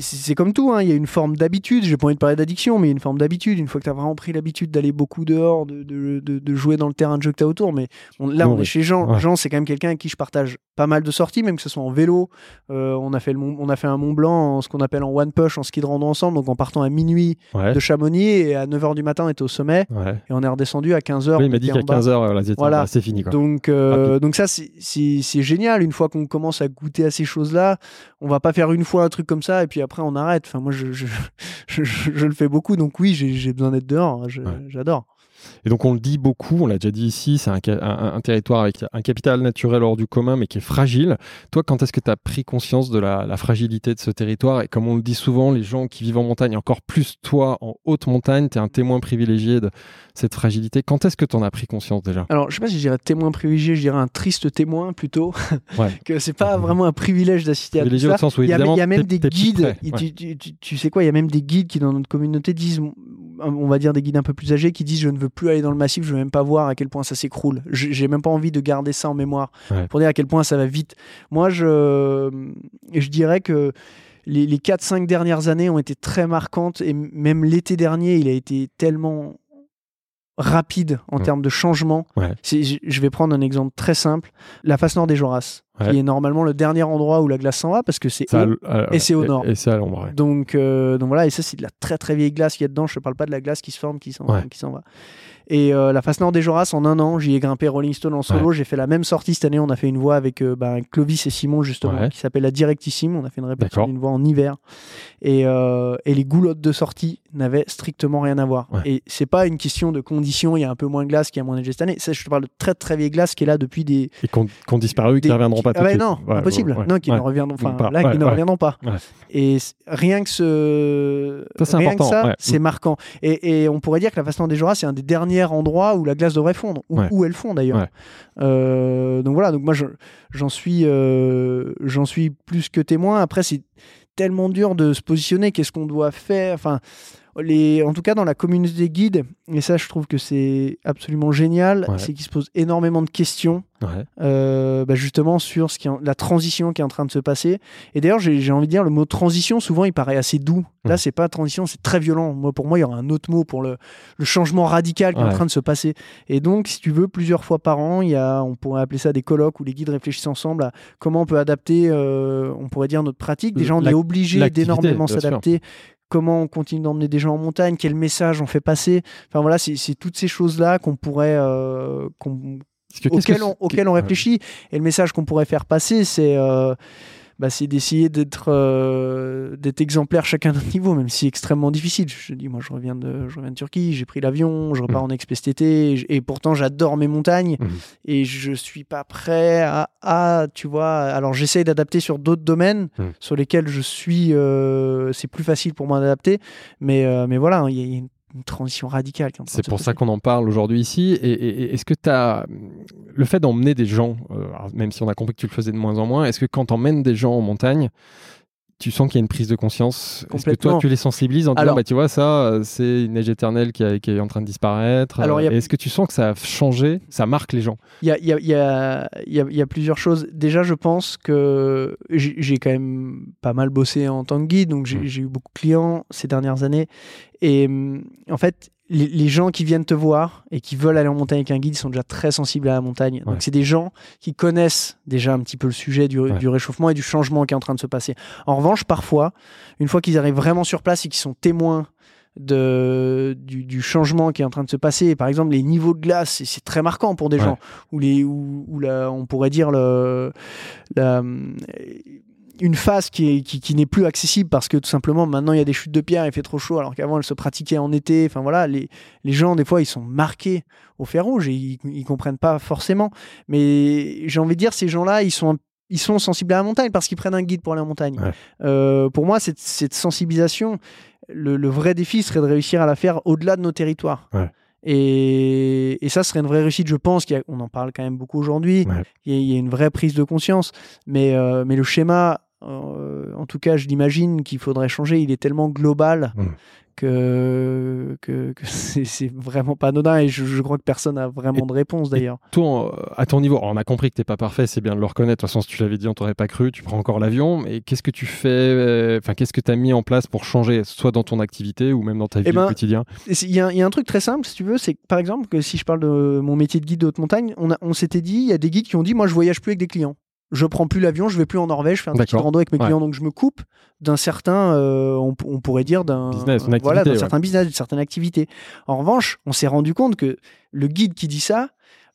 c'est comme tout, hein, il y a une forme d'habitude. J'ai pas envie de parler d'addiction, mais il y a une forme d'habitude. Une fois que tu as vraiment pris l'habitude d'aller beaucoup dehors, de, de, de- de jouer dans le terrain de jeu que tu as autour. Mais on- là, Non, on oui. est chez Jean. Ouais. Jean, c'est quand même quelqu'un avec qui je partage pas mal de sorties, même que ce soit en vélo. Euh, on, a fait le, Mont- on a fait un Mont Blanc, en ce qu'on appelle en one push, en ski de rando ensemble. Donc en partant à minuit Ouais, de Chamonix et à 9h du matin, on était au sommet. ouais. Et on est redescendu à 15h. Oui, il m'a dit qu'à 15h, Voilà. c'est fini. Quoi. Donc, euh, donc ça, c'est génial. Une fois qu'on commence à goûter à ces choses-là, on va pas faire une fois un truc comme ça et puis après on arrête. Enfin, moi, je, je, je, je- le fais beaucoup. Donc oui, j'ai j'ai besoin d'être dehors. Ouais. J'adore. Et donc on le dit beaucoup, on l'a déjà dit ici, c'est un, ca- un- un territoire avec un capital naturel hors du commun, mais qui est fragile. Toi, quand est-ce que tu as pris conscience de la, la fragilité de ce territoire? Et comme on le dit souvent, les gens qui vivent en montagne, encore plus toi en haute montagne, tu es un témoin privilégié de cette fragilité. Quand est-ce que tu en as pris conscience déjà? Alors, je sais pas si je dirais témoin privilégié, je dirais un triste témoin plutôt. Ouais. que c'est pas vraiment un privilège d'assister à tout ça. au sens où Il y, a, évidemment il y a même des guides. près. il- Ouais. tu, tu- tu- tu sais quoi? Il y a même des guides qui dans notre communauté disent on va dire des guides un peu plus âgés qui disent je ne veux plus aller dans le massif, je veux même pas voir à quel point ça s'écroule. J'ai même pas envie de garder ça en mémoire Ouais. pour dire à quel point ça va vite. Moi, je, je dirais que les, les 4-5 dernières années ont été très marquantes et même l'été dernier, il a été tellement rapide en termes de changement. Ouais. Je vais prendre un exemple très simple. La face nord des Joras, Ouais. qui est normalement le dernier endroit où la glace s'en va parce que c'est et c'est au nord. Et, c'est à l'ombre. ouais. Donc, euh, donc voilà, et ça c'est de la très très vieille glace qu'il y a dedans. Je ne parle pas de la glace qui se forme, qui s'en Ouais. qui va. Et euh, la face nord des Joras, en un an, j'y ai grimpé Rolling Stone en solo. J'ai fait la même sortie cette année. On a fait une voix avec euh, ben, Clovis et Simon justement, qui s'appelle la Directissime. On a fait une répétition d'une voix en hiver. Et, et les goulottes de sortie n'avaient strictement rien à voir. Et c'est pas une question de conditions. Il y a un peu moins de glace, qu'il y a moins de neige cette année. Ça, je te parle de très très vieille glace qui est là depuis des Et qu'on qu'on disparu, qui ne reviendront pas Ah de suite. non, Ouais, impossible. ouais, non, qui ouais. ne reviendront, enfin, Pas- là, ouais, qui ne reviendront pas. Et rien que ce, Ça, c'est rien que ça, c'est Mm. marquant. Et, et on pourrait dire que la Nord des Joras, c'est un des derniers endroits où la glace devrait fondre, ou où elle fond d'ailleurs. Euh, donc voilà, donc moi je- j'en suis, euh, j'en suis plus que témoin. Après, c'est tellement dur de se positionner. Qu'est-ce qu'on doit faire? Enfin, les, en tout cas dans la communauté des guides, et ça, je trouve que c'est absolument génial, Ouais. c'est qu'ils se posent énormément de questions Ouais. euh, bah, justement sur ce qui est en- la transition qui est en train de se passer. Et d'ailleurs, j'ai envie de dire, le mot transition, souvent, il paraît assez doux. Là, Mhm. c'est pas transition, c'est très violent. Moi, pour moi, il y aura un autre mot pour le, le changement radical qui est en train de se passer. Et donc, si tu veux, plusieurs fois par an, il y a, on pourrait appeler ça des colloques où les guides réfléchissent ensemble à comment on peut adapter, euh, on pourrait dire, notre pratique. Déjà, on est obligé d'énormément s'adapter. Comment on continue d'emmener des gens en montagne, quel message on fait passer. Enfin voilà, c'est toutes ces choses-là qu'on pourrait, euh, que on, auquel réfléchit. Et le message qu'on pourrait faire passer, c'est euh, bah, c'est d'essayer d'être euh, d'être exemplaire chacun à notre niveau, même si c'est extrêmement difficile. Je dis, moi, je reviens de, je reviens de Turquie, j'ai pris l'avion, je repars en exp cet été, et, pourtant j'adore mes montagnes, Mhm. et je suis pas prêt à, à, tu vois. Alors j'essaye d'adapter sur d'autres domaines Mhm. sur lesquels je suis, euh, c'est plus facile pour moi d'adapter, mais euh, mais voilà, il y a- il y a une une transition radicale. C'est pour ça qu'on en parle aujourd'hui ici. Et, et- et est-ce que tu as. Le fait d'emmener des gens, euh, même si on a compris que tu le faisais de moins en moins, est-ce que quand tu emmènes des gens en montagne, tu sens qu'il y a une prise de conscience Est-ce que toi, tu les sensibilises en disant, Alors- bah, tu vois, ça, euh, c'est une neige éternelle qui, a- qui est en train de disparaître Alors, a- Et Est-ce que tu sens que ça a changé Ça marque les gens? Il y a, y, y, y plusieurs choses. Déjà, je pense que j'ai quand même pas mal bossé en tant que guide, donc j'ai Mm. j'ai eu beaucoup de clients ces dernières années. Et hum, en fait, les, les gens qui viennent te voir et qui veulent aller en montagne avec un guide, sont déjà très sensibles à la montagne. Ouais. Donc, c'est des gens qui connaissent déjà un petit peu le sujet du, Ouais. du réchauffement et du changement qui est en train de se passer. En revanche, parfois, une fois qu'ils arrivent vraiment sur place et qu'ils sont témoins de, du, du changement qui est en train de se passer. Par exemple, les niveaux de glace, c'est- très marquant pour des Ouais. gens. Ou les, la, on pourrait dire le, la, une phase qui est qui, qui n'est plus accessible parce que tout simplement maintenant il y a des chutes de pierre, il fait trop chaud alors qu'avant elle se pratiquait en été. Enfin voilà, les, les gens des fois ils sont marqués au fer rouge et ils, ils comprennent pas forcément. Mais j'ai envie de dire ces gens-là ils sont ils sont sensibles à la montagne parce qu'ils prennent un guide pour aller en montagne. Ouais. Euh, pour moi, cette, cette sensibilisation, le, le vrai défi serait de réussir à la faire au-delà de nos territoires. Ouais. Et, et ça serait une vraie réussite, je pense. qu'il y a- on en parle quand même beaucoup aujourd'hui. Ouais. Il, y a, il y a une vraie prise de conscience. Mais, euh, mais le schéma, euh, en tout cas, je l'imagine qu'il faudrait changer. Il est tellement global Mm. que, que, que c'est vraiment pas anodin. Et je, je crois que personne n'a vraiment de réponse d'ailleurs. Toi, à ton niveau, on a compris que t'es pas parfait, c'est bien de le reconnaître. De toute façon, si tu l'avais dit, on t'aurait pas cru. Tu prends encore l'avion. Mais qu'est-ce que tu fais euh, Enfin, qu'est-ce que tu as mis en place pour changer, soit dans ton activité ou même dans ta vie Eh ben, au quotidien? Et Il y, a un- il y a un truc très simple, si tu veux, c'est par exemple que si je parle de mon métier de guide de haute montagne, on, a- on s'était dit, il y a des guides qui ont dit, moi je voyage plus avec des clients. Je prends plus l'avion, je vais plus en Norvège, je fais un petit rando avec mes Ouais. clients, donc je me coupe d'un certain, euh, on, on pourrait dire d'un Business, voilà, d'un ouais. certain business, d'une certaine activité. En revanche, on s'est rendu compte que le guide qui dit ça,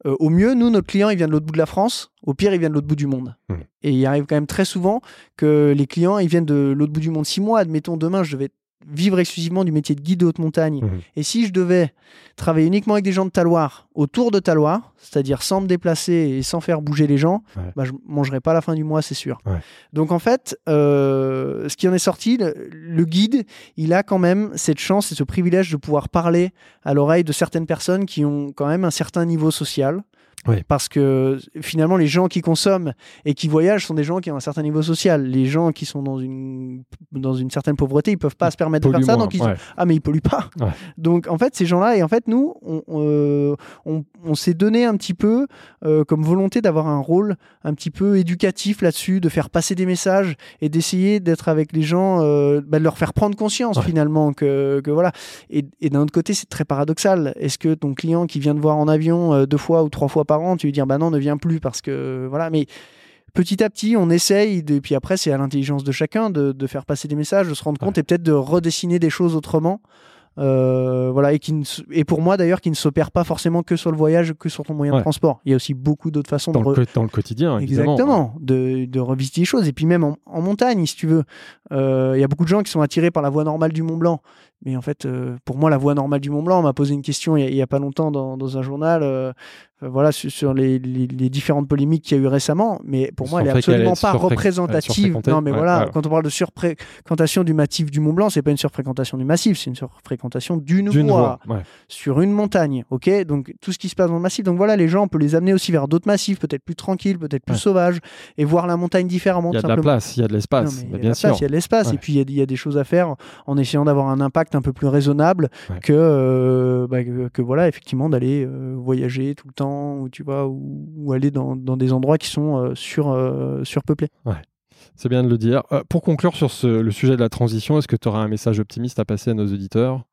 euh, au mieux, nous, notre client, il vient de l'autre bout de la France. Au pire, il vient de l'autre bout du monde. Mhm. Et il arrive quand même très souvent que les clients, ils viennent de l'autre bout du monde. Six mois, admettons, demain, je devais vivre exclusivement du métier de guide de haute montagne. Mhm. Et si je devais travailler uniquement avec des gens de Taloir, autour de Taloir, c'est-à-dire sans me déplacer et sans faire bouger les gens, Ouais. bah, je mangerai pas à la fin du mois, c'est sûr. Ouais. Donc en fait, euh, ce qui en est sorti, le, le guide, il a quand même cette chance et ce privilège de pouvoir parler à l'oreille de certaines personnes qui ont quand même un certain niveau social. Parce que finalement, les gens qui consomment et qui voyagent sont des gens qui ont un certain niveau social. Les gens qui sont dans une, dans une certaine pauvreté, ils peuvent pas se permettre de faire ça. moins, Donc ils, ouais. ah mais ils polluent pas. Ouais. Donc en fait ces gens-là et en fait nous on, euh, on, on s'est donné un petit peu euh, comme volonté d'avoir un rôle un petit peu éducatif là-dessus, de faire passer des messages et d'essayer d'être avec les gens, euh, bah, de leur faire prendre conscience Ouais. finalement que, que voilà. Et, et d'un autre côté c'est très paradoxal. Est-ce que ton client qui vient te voir en avion euh, deux fois ou trois fois par an, tu lui dis bah non ne viens plus parce que voilà mais petit à petit, on essaye, et puis après, c'est à l'intelligence de chacun de, de faire passer des messages, de se rendre compte et peut-être de redessiner des choses autrement. Euh, voilà, et, qui ne et pour moi d'ailleurs, qui ne s'opère pas forcément que sur le voyage, que sur ton moyen Ouais. de transport. Il y a aussi beaucoup d'autres façons Dans, de. re- le, dans le quotidien, évidemment. Exactement, de, de revisiter les choses. Et puis même en, en montagne, si tu veux. Euh, Il y a beaucoup de gens qui sont attirés par la voie normale du Mont Blanc. Mais en fait, euh, pour moi, la voie normale du Mont Blanc, on m'a posé une question il y a, pas longtemps dans, dans un journal, voilà, sur, les, les- les différentes polémiques qu'il y a eu récemment. Mais pour moi, elle est absolument pas représentative. Non, mais Ouais, voilà, quand on parle de surfréquentation du massif du Mont Blanc, c'est pas une surfréquentation du massif, c'est une surfréquentation d'une voie. Ouais. sur une montagne, ok? Donc tout ce qui se passe dans le massif. Donc voilà, les gens, on peut les amener aussi vers d'autres massifs, peut-être plus tranquilles, peut-être plus sauvages, et voir la montagne différemment. Il y a de la place, il y a de l'espace, mais il y bah, a de il y a de l'espace, et puis il y, a, il y a des choses à faire en essayant d'avoir un impact un peu plus raisonnable que, euh, bah, que, que voilà, effectivement, d'aller euh, voyager tout le temps, ou tu vois, aller dans, des endroits qui sont euh, euh, surpeuplés. C'est bien de le dire. Euh, pour conclure sur le sujet de la transition, est-ce que tu auras un message optimiste à passer à nos auditeurs?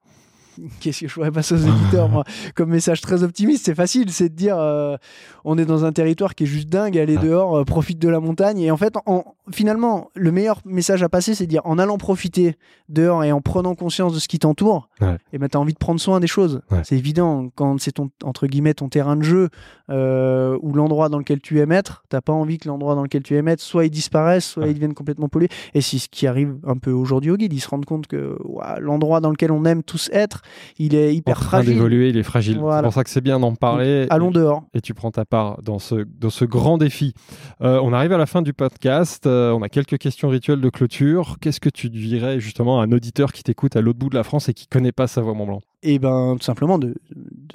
Qu'est-ce que je pourrais passer aux éditeurs, moi? Comme message très optimiste, c'est facile, c'est de dire euh, on est dans un territoire qui est juste dingue, allez Ah. dehors, euh, profite de la montagne. Et en fait, en, finalement, le meilleur message à passer, c'est de dire en allant profiter dehors et en prenant conscience de ce qui t'entoure, Ouais. et ben, tu as envie de prendre soin des choses. Ouais. C'est évident, quand c'est ton, entre guillemets, ton terrain de jeu euh, ou l'endroit dans lequel tu aimes être, t'as pas envie que l'endroit dans lequel tu aimes être, soit il disparaisse, soit Ouais. il devienne complètement pollué. Et c'est ce qui arrive un peu aujourd'hui au guide. Ils se rendent compte que l'endroit dans lequel on aime tous être, il est En hyper train fragile. d'évoluer, il est fragile. C'est pour ça que c'est bien d'en parler. Allons dehors. et tu prends ta part dans ce, dans ce grand défi. Euh, on arrive à la fin du podcast. Euh, on a quelques questions rituelles de clôture. Qu'est-ce que tu dirais justement à un auditeur qui t'écoute à l'autre bout de la France et qui connaît pas Savoie Mont Blanc? Et ben tout simplement de,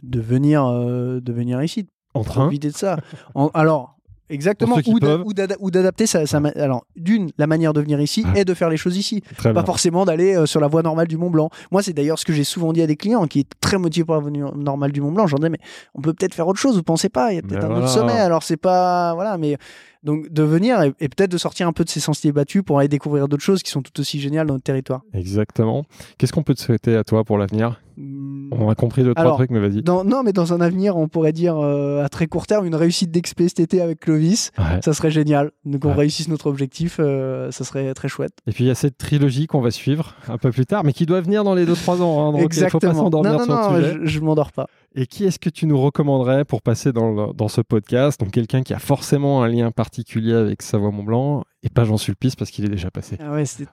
de, venir, euh, de venir ici, En train? Profiter de ça. En- alors. Exactement, ou d'a- ou d'ada- ou d'adapter ma- Alors, d'une, la manière de venir ici Ouais. et de faire les choses ici. Très Pas bien. forcément d'aller euh, sur la voie normale du Mont Blanc. Moi, c'est d'ailleurs ce que j'ai souvent dit à des clients qui est très motivés pour la voie normale du Mont Blanc. J'en dis, mais on peut peut-être faire autre chose, vous pensez pas? Il y a peut-être Mais un autre sommet, alors c'est pas. Voilà, mais. Donc, de venir et, et peut-être de sortir un peu de ces sentiers battus pour aller découvrir d'autres choses qui sont tout aussi géniales dans notre territoire. Exactement. Qu'est-ce qu'on peut te souhaiter à toi pour l'avenir? Hmm. On a compris deux, trois Alors, trucs, mais vas-y. Dans- non, mais dans un avenir, on pourrait dire euh, à très court terme, une réussite d'expé cet été avec Clovis. Ouais. Ça serait génial. Donc, on Ouais. réussisse notre objectif, euh, ça serait très chouette. Et puis il y a cette trilogie qu'on va suivre un peu plus tard, mais qui doit venir dans les 2-3 ans. hein, donc il ne faut pas Exactement. s'endormir non, non, sur non, le sujet. je, je m'endors pas. Et qui est-ce que tu nous recommanderais pour passer dans, le- dans ce podcast? Donc quelqu'un qui a forcément un lien particulier avec Savoie Mont Blanc et pas Jean Sulpice parce qu'il est déjà passé. Ah ouais, c'était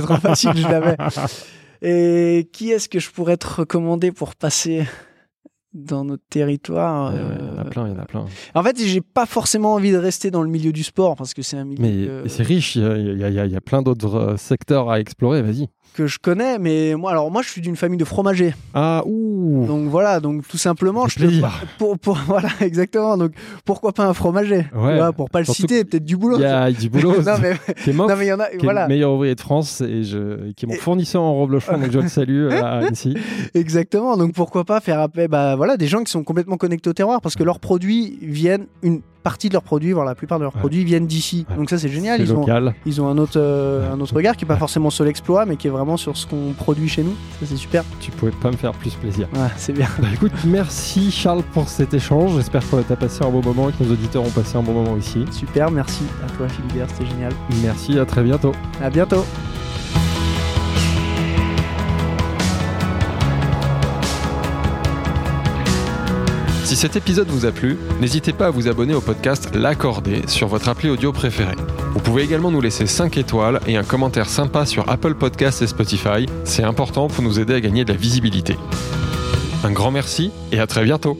trop facile, je l'avais. Et qui est-ce que je pourrais te recommander pour passer dans notre territoire Ouais, euh, Il y en a plein, il y en a plein. En fait, j'ai pas forcément envie de rester dans le milieu du sport parce que c'est un milieu Mais que, c'est riche, il y y y a plein d'autres euh, secteurs à explorer, vas-y. Que je connais. Mais moi, alors moi, je suis d'une famille de fromagers. Ah, ouh Donc voilà, donc tout simplement, je te plaisir. pour, pour voilà exactement. Donc pourquoi pas un fromager Ouais. Pour pas le Surtout citer, peut-être du boulot. Il y a du boulot. non mais T'es mof, non mais il y en a. qui est le meilleur ouvrier de France et, je, et qui est mon Et- fournisseur en robe Lechon, donc je le salue euh, à Annecy. exactement. Donc pourquoi pas faire appel, bah voilà, des gens qui sont complètement connectés au terroir parce que leurs produits viennent une partie de leurs produits, voire la plupart de leurs Ouais. produits viennent d'ici. Ouais. Donc ça c'est génial. Ils ont ils ont un autre euh, un autre regard qui est pas forcément sur l'exploit, mais qui est vraiment sur ce qu'on produit chez nous. Ça c'est super. Tu pouvais pas me faire plus plaisir. Ouais, c'est bien. Bah écoute, merci Charles pour cet échange. J'espère que tu as passé un bon moment et que nos auditeurs ont passé un bon moment aussi. Super, merci à toi Philibert, c'était génial. Merci, à très bientôt. À bientôt. Si cet épisode vous a plu, n'hésitez pas à vous abonner au podcast L'Accordé sur votre appli audio préférée. Vous pouvez également nous laisser 5 étoiles et un commentaire sympa sur Apple Podcasts et Spotify. C'est important pour nous aider à gagner de la visibilité. Un grand merci et à très bientôt